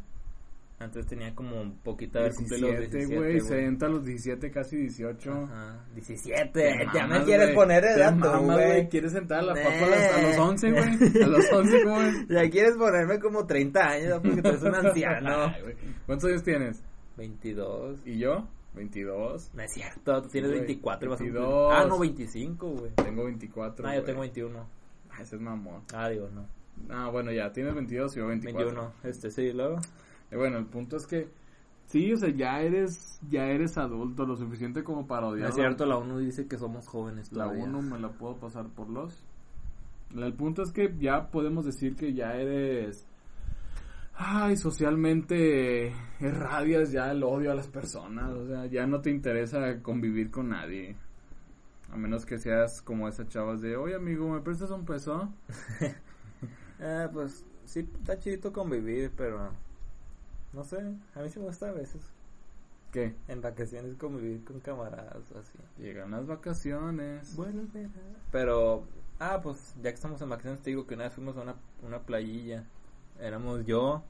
Entonces tenía como un poquito de haber cumplido los 17, 17, güey, se entra a los 17, casi 18. Ajá, 17. Te ya me quieres güey. poner edad, güey. ¿Quieres entrar a la Nah. Facu a, los 11, güey? A los 11, ¿cómo es? Ya quieres ponerme como 30 años porque tú eres un anciano. Ay, güey. ¿Cuántos años tienes? 22. ¿Y yo? 22. No es cierto, tú tienes güey, 24 y vas a cumplir- 22. Ah, no, 25, güey. Tengo 24. Ah, yo tengo 21. Ah, ese es mamón. Ah, digo, no. Ah, bueno, ya, tienes 22 y yo 24. 21. Este, sí, luego. Eh, bueno, el punto es que Sí, o sea, ya eres, ya eres adulto, lo suficiente como para No odiar. es cierto, la ONU dice que somos jóvenes La todavía. 1 me la puedo pasar por los. El punto es que ya podemos decir que ya eres. Ay, socialmente irradias ya el odio a las personas. O sea, ya no te interesa convivir con nadie. A menos que seas como esas chavas de, oye amigo, ¿me prestas un peso? Eh, pues sí, está chidito convivir, pero no sé, a mí sí me gusta a veces ¿Qué? en vacaciones convivir con camaradas o así. Llegan las vacaciones. Bueno, pero, ah, pues ya que estamos en vacaciones, te digo que una vez fuimos a una, una playilla. Éramos yo,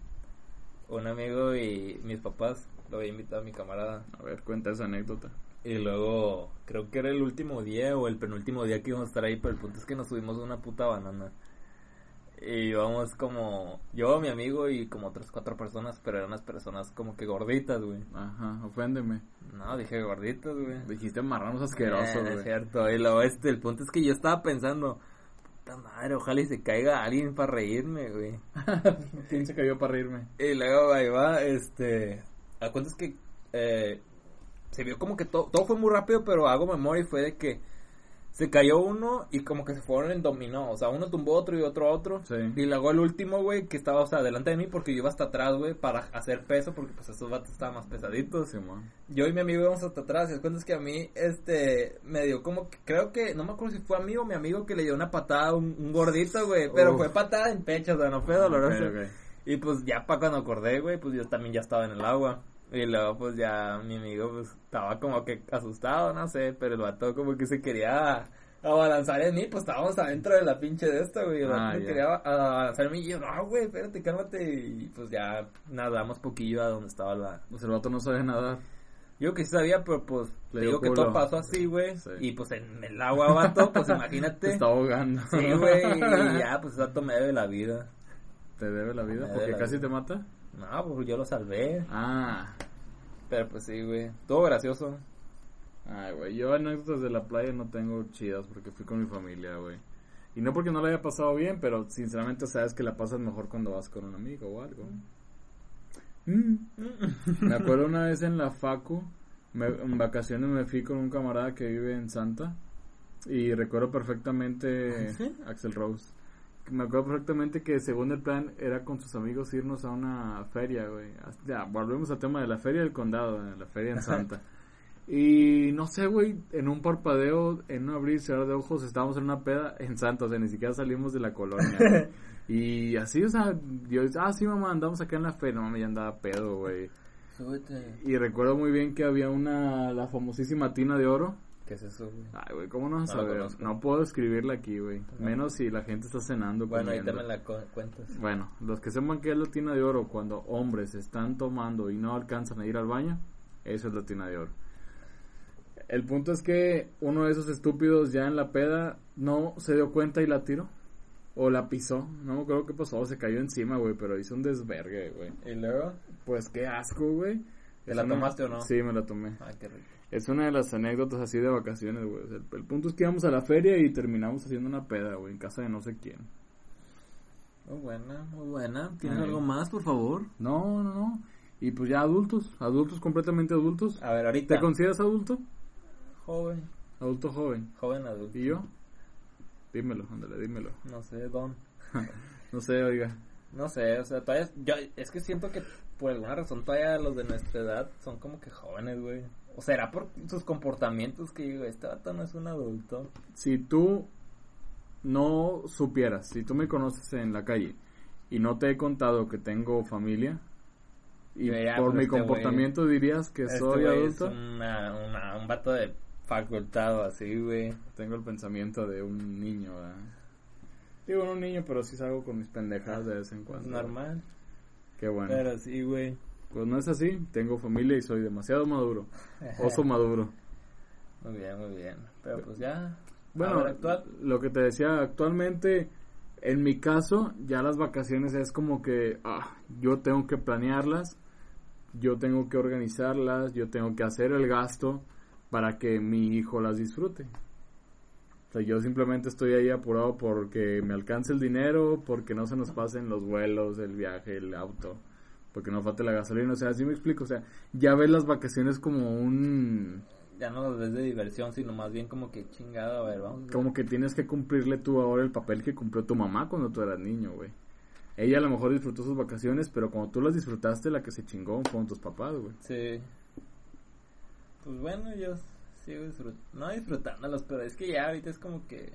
un amigo y mis papás. Lo había invitado a mi camarada. A ver, cuenta esa anécdota. Y luego, creo que era el último día o el penúltimo día que íbamos a estar ahí, pero el punto es que nos subimos una puta banana. Y íbamos como, yo, mi amigo y como otras cuatro personas, pero eran unas personas como que gorditas, güey. Ajá, oféndeme. No, dije gorditas, güey. Dijiste marranos asquerosos, Eh, es güey. cierto, y luego este, el punto es que yo estaba pensando, madre, ojalá y se caiga alguien para reírme, güey. ¿Quién se cayó para reírme? Y luego ahí va, este, a cuenta es que eh, se vio como que to- todo fue muy rápido, pero hago memoria y fue de que se cayó uno y como que se fueron en dominó, o sea, uno tumbó otro y otro a otro. Sí. Y luego el último, güey, que estaba, o sea, delante de mí porque yo iba hasta atrás, güey, para hacer peso, porque pues esos vatos estaban más pesaditos. Simón. Yo y mi amigo íbamos hasta atrás y el cuento es que a mí, este, me dio como que, creo que, no me acuerdo si fue a mí o mi amigo que le dio una patada a un, un gordito, güey, pero Uf. fue patada en pecho, o sea, no fue doloroso. Y pues ya para cuando acordé, güey, pues yo también ya estaba en el agua. Y luego pues ya mi amigo pues estaba como que asustado, no sé, pero el vato como que se quería abalanzar en mí, pues estábamos adentro de la pinche de esta, güey. El vato Ah, ya. quería abalanzar en mí y yo, no, güey, espérate, cálmate. Y pues ya nadamos poquillo a donde estaba la... Pues el vato no sabe nadar. Yo que sí sabía, pero pues Le digo que todo pasó así, güey. Sí. Y pues en el agua, vato, pues Te imagínate. está ahogando. Sí, güey, y ya, pues ese vato me debe la vida. ¿Te debe la vida? Me ¿Porque debe la casi vida. te mata? No, pues yo lo salvé. Ah. Pero pues sí, güey. Todo gracioso. Ay, güey. Yo anécdotas de la playa no tengo chidas porque fui con mi familia, güey. Y no porque no la haya pasado bien, pero sinceramente sabes que la pasas mejor cuando vas con un amigo o algo. Mm. Me acuerdo una vez en la Facu, me- en vacaciones me fui con un camarada que vive en Santa y recuerdo perfectamente ¿Ah, sí? Axel Rose. Me acuerdo perfectamente que según el plan era con sus amigos irnos a una feria, güey. Ya, volvemos al tema de la feria del condado, de la feria en Santa. Y no sé, güey, en un parpadeo, en un abrir y cerrar de ojos, estábamos en una peda en Santa, o sea, ni siquiera salimos de la colonia. güey. y así, o sea, yo, ah, sí, mamá, andamos acá en la feria, no mames, ya andaba pedo, güey. Súbete. Y recuerdo muy bien que había una, la famosísima tina de oro. ¿Qué es eso, güey? Ay, güey, ¿cómo no vas a No la saber? No puedo escribirla aquí, güey. No. Menos si la gente está cenando. Bueno, comiendo. ahorita me la cu- cuentas. Bueno, los que sepan que es la tina de oro cuando hombres están tomando y no alcanzan a ir al baño, eso es la tina de oro. El punto es que uno de esos estúpidos ya en la peda no se dio cuenta y la tiró. O la pisó. No me acuerdo qué pasó. Se cayó encima, güey. Pero hizo un desvergue, güey. ¿Y luego? Pues qué asco, güey. ¿Te la tomaste o no? Sí, me la tomé. Ay, qué rico. Es una de las anécdotas así de vacaciones, güey. O sea, el, el punto es que íbamos a la feria y terminamos haciendo una peda, güey. En casa de no sé quién. Muy buena, muy buena. ¿Tienes Ay. algo más, por favor? No, no, no. Y pues ya adultos, adultos completamente adultos. A ver, ahorita. ¿Te consideras adulto? Joven. Adulto joven. Joven adulto. ¿Y yo? Dímelo, ándale, dímelo. No sé, don. No sé, oiga. No sé, o sea, todavía. Yo, es que siento que por alguna razón todavía los de nuestra edad son como que jóvenes, güey. O será por sus comportamientos que digo, este vato no es un adulto. Si tú no supieras, si tú me conoces en la calle y no te he contado que tengo familia y por pues, mi este comportamiento dirías que Este soy adulto, Es una, una, un vato de facultad o así, güey. tengo el pensamiento de un niño, ¿verdad? Digo, no un niño, pero sí salgo con mis pendejadas de vez en Es cuando. normal. Qué bueno. Pero sí, güey. Pues no es así, tengo familia y soy demasiado maduro. Oso maduro. Muy bien, muy bien. Pero pues ya. Bueno, ver, lo que te decía, actualmente, en mi caso, ya las vacaciones es como que ah, yo tengo que planearlas, yo tengo que organizarlas, yo tengo que hacer el gasto para que mi hijo las disfrute. O sea, yo simplemente estoy ahí apurado porque me alcance el dinero, porque no se nos pasen los vuelos, el viaje, el auto. Porque no falte la gasolina, o sea, así me explico, o sea, ya ves las vacaciones como un... Ya no las ves de diversión, sino más bien como que chingada, a ver, vamos. Como que tienes que cumplirle tú ahora el papel que cumplió tu mamá cuando tú eras niño, güey. Ella a lo mejor disfrutó sus vacaciones, pero cuando tú las disfrutaste, la que se chingó fueron tus papás, güey. Sí. Pues bueno, yo sigo disfrutando, no disfrutándolas, pero es que ya ahorita es como que...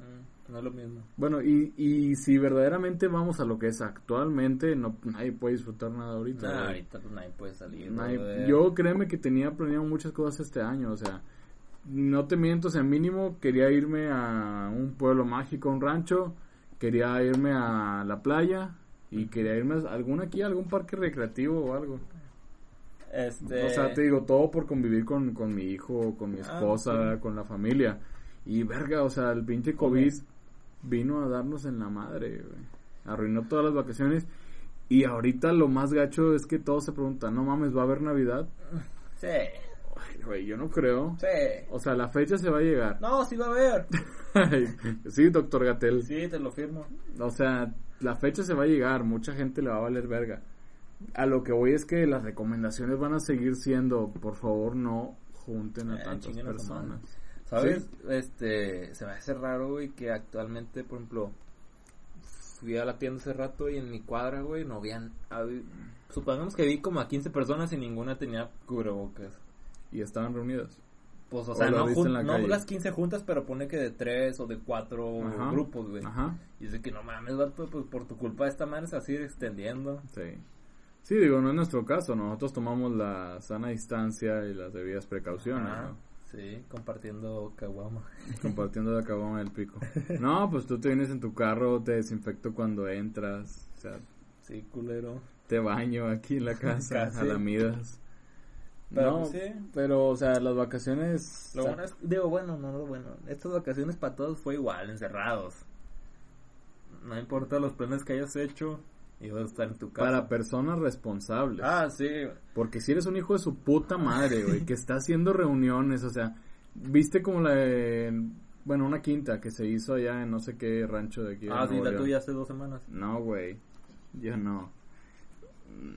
mm, no es lo mismo. Bueno, y, y si verdaderamente vamos a lo que es actualmente, no nadie puede disfrutar nada ahorita. Ahorita pues nadie puede salir. Nadie- yo créeme que tenía planeado muchas cosas este año, o sea, no te miento, o sea, mínimo quería irme a un pueblo mágico, un rancho, quería irme a la playa y quería irme a algún aquí, a algún parque recreativo o algo. Este... O sea, te digo, todo por convivir con, con mi hijo, con mi Ah, esposa, sí. con la familia. Y verga, o sea, el pinche COVID vino a darnos en la madre, güey. Arruinó todas las vacaciones. Y ahorita lo más gacho es que todos se preguntan, no mames, ¿va a haber Navidad? Sí, Ay, güey, yo no creo. sí. O sea, la fecha se va a llegar. No, sí va a haber. sí, doctor Gatel. Sí, te lo firmo. O sea, la fecha se va a llegar. Mucha gente le va a valer verga. A lo que voy es que las recomendaciones van a seguir siendo, por favor, no junten a Eh, tantas a ¿Sabes? Este, se me hace raro, güey, que actualmente, por ejemplo, fui a la tienda hace rato y en mi cuadra, güey, no habían... supongamos que vi como a 15 personas y ninguna tenía cubrebocas. Y estaban reunidas. Pues, o O sea, no, la no las 15 juntas, pero pone que de 3 o de 4 Ajá. grupos, güey. Ajá. Y dice que no mames, vato, pues por tu culpa esta madre se sigue extendiendo. Sí. Sí, digo, no es nuestro caso. Nosotros tomamos la sana distancia y las debidas precauciones, Ajá. ¿no? Sí, compartiendo caguama. Compartiendo de acabón el pico. No, pues tú te vienes en tu carro, te desinfecto cuando entras. O sea, Sí, culero. te baño aquí en la casa, a la midas. Pero, no, pues, sí. pero, o sea, las vacaciones... Lo bueno es, digo, bueno, no lo bueno. Estas vacaciones para todos fue igual, encerrados. No importa los planes que hayas hecho, ibas a estar en tu casa. Para personas responsables. Ah, sí. Porque si eres un hijo de su puta madre, güey, que está haciendo reuniones, o sea, viste como la de, bueno, una quinta que se hizo allá en no sé qué rancho de aquí. Ah, sí, la tuya hace dos semanas. No, güey, yo no.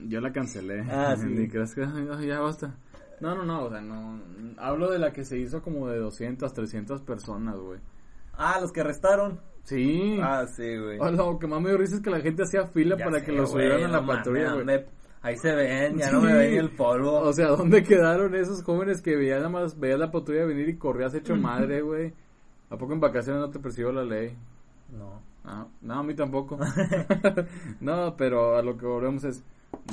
Yo la cancelé. Ah, sí. Ni creas que, ya basta. No, no, no, o sea, no. Hablo de la que se hizo como de 200, 300 personas, güey. Ah, los que arrestaron. Sí. Ah, sí, güey. Oh, lo que más me dio risa es que la gente hacía fila Ya para sé, que los subieran a la no patrulla, güey. Ahí se ven, ya no me ven el polvo. O sea, ¿dónde quedaron esos jóvenes que veían nada más, veías la patrulla venir y corrías hecho madre, güey? ¿A poco en vacaciones no te persiguió la ley? no. Ah, no, a mí tampoco. no, pero a lo que volvemos es,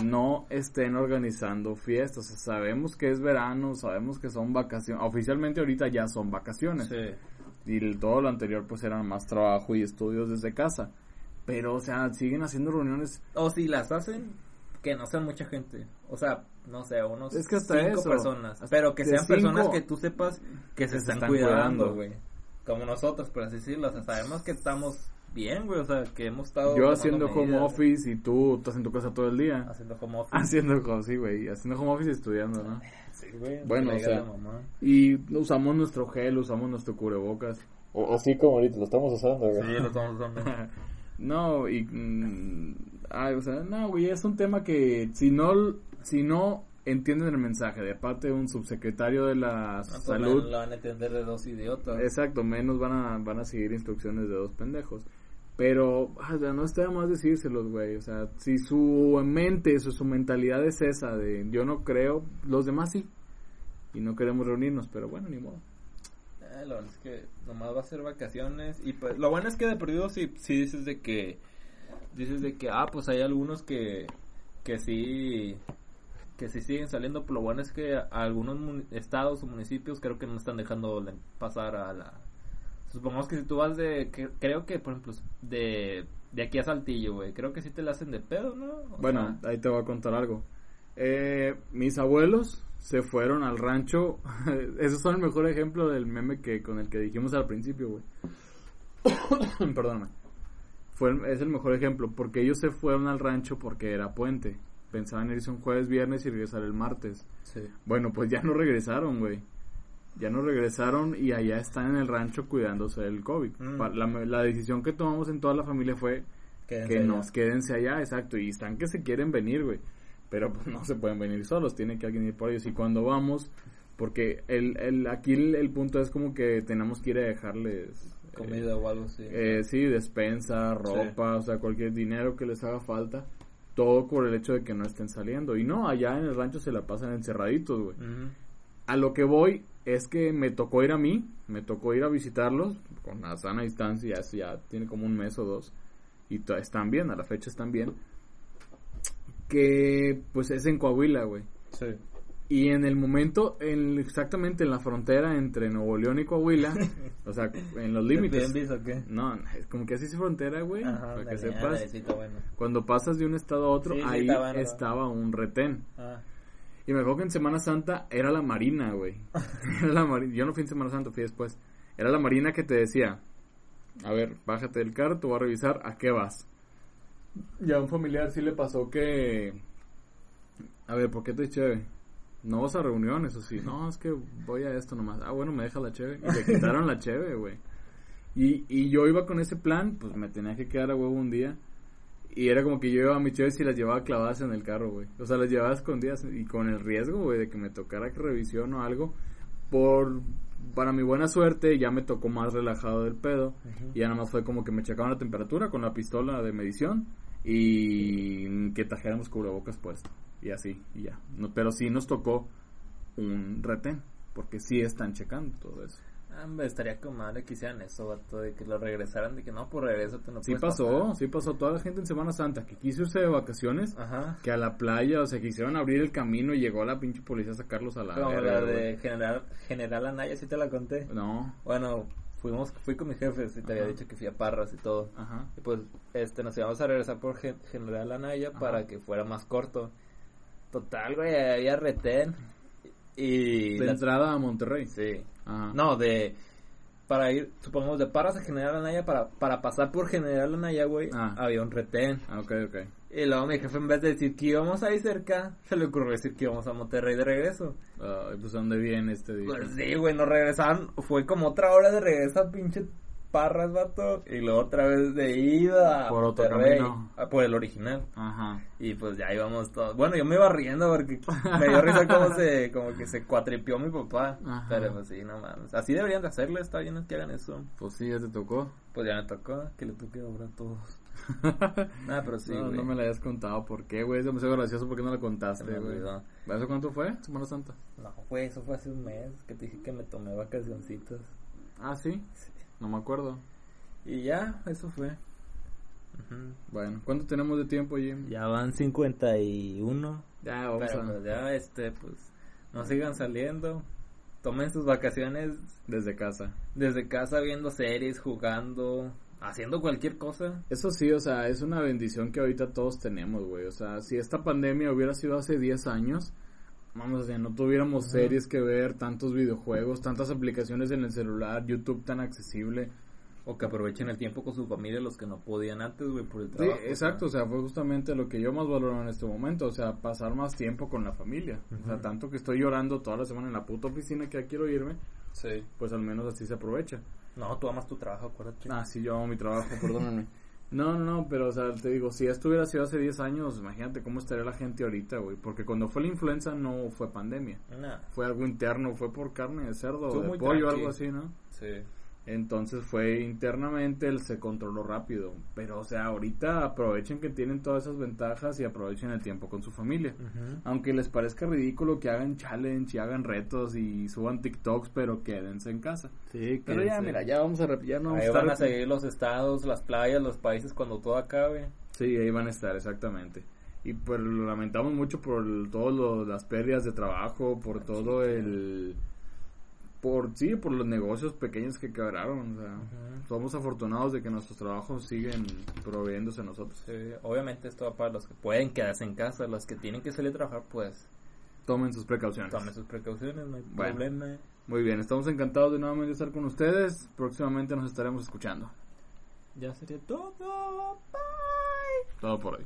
no estén organizando fiestas. O sea, sabemos que es verano, sabemos que son vacaciones. Oficialmente ahorita ya son vacaciones. Sí. Y todo lo anterior pues era más trabajo y estudios desde casa. Pero, o sea, siguen haciendo reuniones. O si las hacen, que no sean mucha gente. O sea, no sé, unos Es que hasta cinco eso. personas. Pero que sean personas que tú sepas que se se están, están cuidando, cuidando. güey. Como nosotros, por así decirlo. O sea, sabemos que estamos bien, güey. O sea, que hemos estado. Yo haciendo home medidas, office y tú estás en tu casa todo el día. Haciendo home office. Haciendo home, sí, güey. Haciendo home office y estudiando, ¿no? Sí, güey. Bueno, o sea. Y usamos nuestro gel, usamos nuestro cubrebocas. O, así como ahorita lo estamos usando, Sí, lo estamos usando. no, y... mm, ay, o sea, no, güey, es un tema que si no, si no entienden el mensaje de parte de un subsecretario de la No, pues, salud, Lo van a entender de dos idiotas. exacto, menos van a, van a seguir instrucciones de dos pendejos. Pero, o sea, no está más decírselos, güey. O sea, si su mente, su, su mentalidad es esa de yo no creo, los demás sí. Y no queremos reunirnos, pero bueno, ni modo. Eh, lo bueno es que nomás va a ser vacaciones y pues lo bueno es que de perdido si, si dices de que dices de que ah pues hay algunos que que sí que sí siguen saliendo pero lo bueno es que algunos estados o municipios creo que no están dejando de pasar a la supongamos que si tú vas de que, creo que por ejemplo de de aquí a Saltillo güey creo que sí te la hacen de pedo no O Bueno, sea, ahí te voy a contar algo. Eh, mis abuelos se fueron al rancho. Esos son el mejor ejemplo del meme que con el que dijimos al principio, güey. Perdóname. Fue el- es el mejor ejemplo porque ellos se fueron al rancho porque era puente. Pensaban irse un jueves, viernes y regresar el martes. sí. Bueno, pues ya no regresaron, güey. Ya no regresaron y allá están en el rancho cuidándose del COVID. Mm. La, la decisión que tomamos en toda la familia fue Quédense que allá. nos quédense allá, exacto, y están que se quieren venir, güey, pero pues no se pueden venir solos, tiene que alguien ir por ellos, y cuando vamos, porque el, el, aquí el, el punto es como que tenemos que ir a dejarles... eh, Comida o algo así. eh, sí, despensa, ropa, o sea, cualquier dinero que les haga falta, todo por el hecho de que no estén saliendo, y no, allá en el rancho se la pasan encerraditos, güey. Ujú. A lo que voy es que me tocó ir a mí, me tocó ir a visitarlos con la sana distancia, ya, ya tiene como un mes o dos, y están bien, a la fecha están bien. Que pues es en Coahuila, güey. Sí. Y en el momento, en, exactamente en la frontera entre Nuevo León y Coahuila, o sea, en los límites. ¿Airbnbs o qué? No, es como que así es frontera, güey, Ajá, para que sepas. bueno. Cuando pasas de un estado a otro, Sí, ahí estaba un retén. Ah, Y me acuerdo que en Semana Santa era la Marina, güey. Era la Marina. Yo no fui en Semana Santa, fui después. Era la Marina que te decía, a ver, bájate del carro, te voy a revisar, ¿a qué vas? Y a un familiar sí le pasó que... A ver, ¿por qué te cheve? No vas a reuniones, o sí. No, es que voy a esto nomás. Ah, bueno, me deja la cheve. Y le quitaron la cheve, güey. Y, y yo iba con ese plan, pues me tenía que quedar a huevo un día. Y era como que yo llevaba mis cheves y las llevaba clavadas en el carro, güey. O sea, las llevaba escondidas y con el riesgo, güey, de que me tocara revisión o algo. Por, para mi buena suerte, ya me tocó más relajado del pedo. Y ya nada más fue como que me checaban la temperatura con la pistola de medición y que trajéramos cubrebocas puesto. Y así, y ya. No, pero sí nos tocó un retén, porque sí están checando todo eso. Ah, Hombre, estaría como madre que hicieran eso, vato, de que lo regresaran, de que no, por regreso tú no Sí pasó, pasar. sí pasó. Toda la gente en Semana Santa que quiso irse de vacaciones, Ajá. que a la playa, o sea, quisieron abrir el camino y llegó la pinche policía a sacarlos a la Como la de General, General Anaya, sí te la conté. No, Bueno, fuimos, fui con mis jefes y te había dicho que fui a Parras y todo. ajá. Y pues, este, nos íbamos a regresar por Gen- General Anaya Ajá. para que fuera más corto. Total, güey, había retén. Y... De la- entrada a Monterrey. Sí. Ajá. No, de... Para ir, supongamos, de Parras a General Anaya, para, para pasar por General Anaya, güey, Ah. había un retén. Ah, ok, ok. Y luego mi jefe, en vez de decir que íbamos ahí cerca, se le ocurrió decir que íbamos a Monterrey de regreso. Ah, pues, ¿a ¿dónde viene este día? Pues sí, güey, nos regresaban. Fue como otra hora de regreso a pinche Parras, vato. Y luego otra vez de ida Por otro Monterrey, camino. a- por el original. Ajá. Y pues ya íbamos todos. Bueno, yo me iba riendo porque me dio risa como se, como que se cuatripió mi papá. Ajá. Pero pues sí, no mames. Así deberían de hacerlo, está bien que hagan eso. Pues sí, ya te tocó. Pues ya me tocó, que le toque ahora a todos. Nada, pero sí, no, güey. no me la hayas contado. ¿Por qué, güey? Es demasiado gracioso porque no la contaste, me güey. ¿Eso cuánto fue? Semana Santa. No, güey, eso fue hace un mes que te dije que me tomé vacacioncitas. Ah, ¿sí? No me acuerdo. Y ya, eso fue. Bueno, ¿cuánto tenemos de tiempo, Jim? Ya van 51. Ya, vamos Pero a... pues ya, este, pues, no sigan saliendo. Tomen sus vacaciones Desde casa. desde casa viendo series, jugando, haciendo cualquier cosa. Eso sí, o sea, es una bendición que ahorita todos tenemos, güey. O sea, si esta pandemia hubiera sido hace 10 años, vamos, o sea, no tuviéramos Ajá. series que ver, tantos videojuegos, tantas aplicaciones en el celular, YouTube tan accesible. O que aprovechen el tiempo con su familia los que no podían antes, güey, por el Sí, trabajo. exacto, o sea, fue justamente lo que yo más valoro en este momento, o sea, pasar más tiempo con la familia. O sea, tanto que estoy llorando toda la semana en la puta oficina que ya quiero irme, Sí. pues al menos así se aprovecha. No, tú amas tu trabajo, acuérdate. Ah, sí, yo amo mi trabajo, perdóname. No, no, pero, o sea, te digo, si esto hubiera sido hace 10 años, imagínate cómo estaría la gente ahorita, güey. Porque cuando fue la influenza no fue pandemia. Nah, Fue algo interno, fue por carne de cerdo o Estuvo de pollo, tranqui. algo así, ¿no? sí. Entonces fue internamente, él se controló rápido. Pero, o sea, ahorita aprovechen que tienen todas esas ventajas y aprovechen el tiempo con su familia. Aunque les parezca ridículo que hagan challenge y hagan retos y suban TikToks, pero quédense en casa. Sí, Pero ya, mira, ya vamos a ya no Ahí van a seguir los estados, las playas, los países cuando todo acabe. Sí, ahí van a estar, exactamente. Y pues lo lamentamos mucho por todas las pérdidas de trabajo, por todo el... Por, sí, por los negocios pequeños que quebraron. O sea, somos afortunados de que nuestros trabajos siguen proveyéndose a nosotros. Sí, obviamente esto va para los que pueden quedarse en casa, los que tienen que salir a trabajar, pues Tomen sus precauciones. tomen sus precauciones, no hay Bueno. problema. Muy bien, estamos encantados de nuevamente estar con ustedes. Próximamente nos estaremos escuchando. Ya sería todo. Bye. Todo por hoy.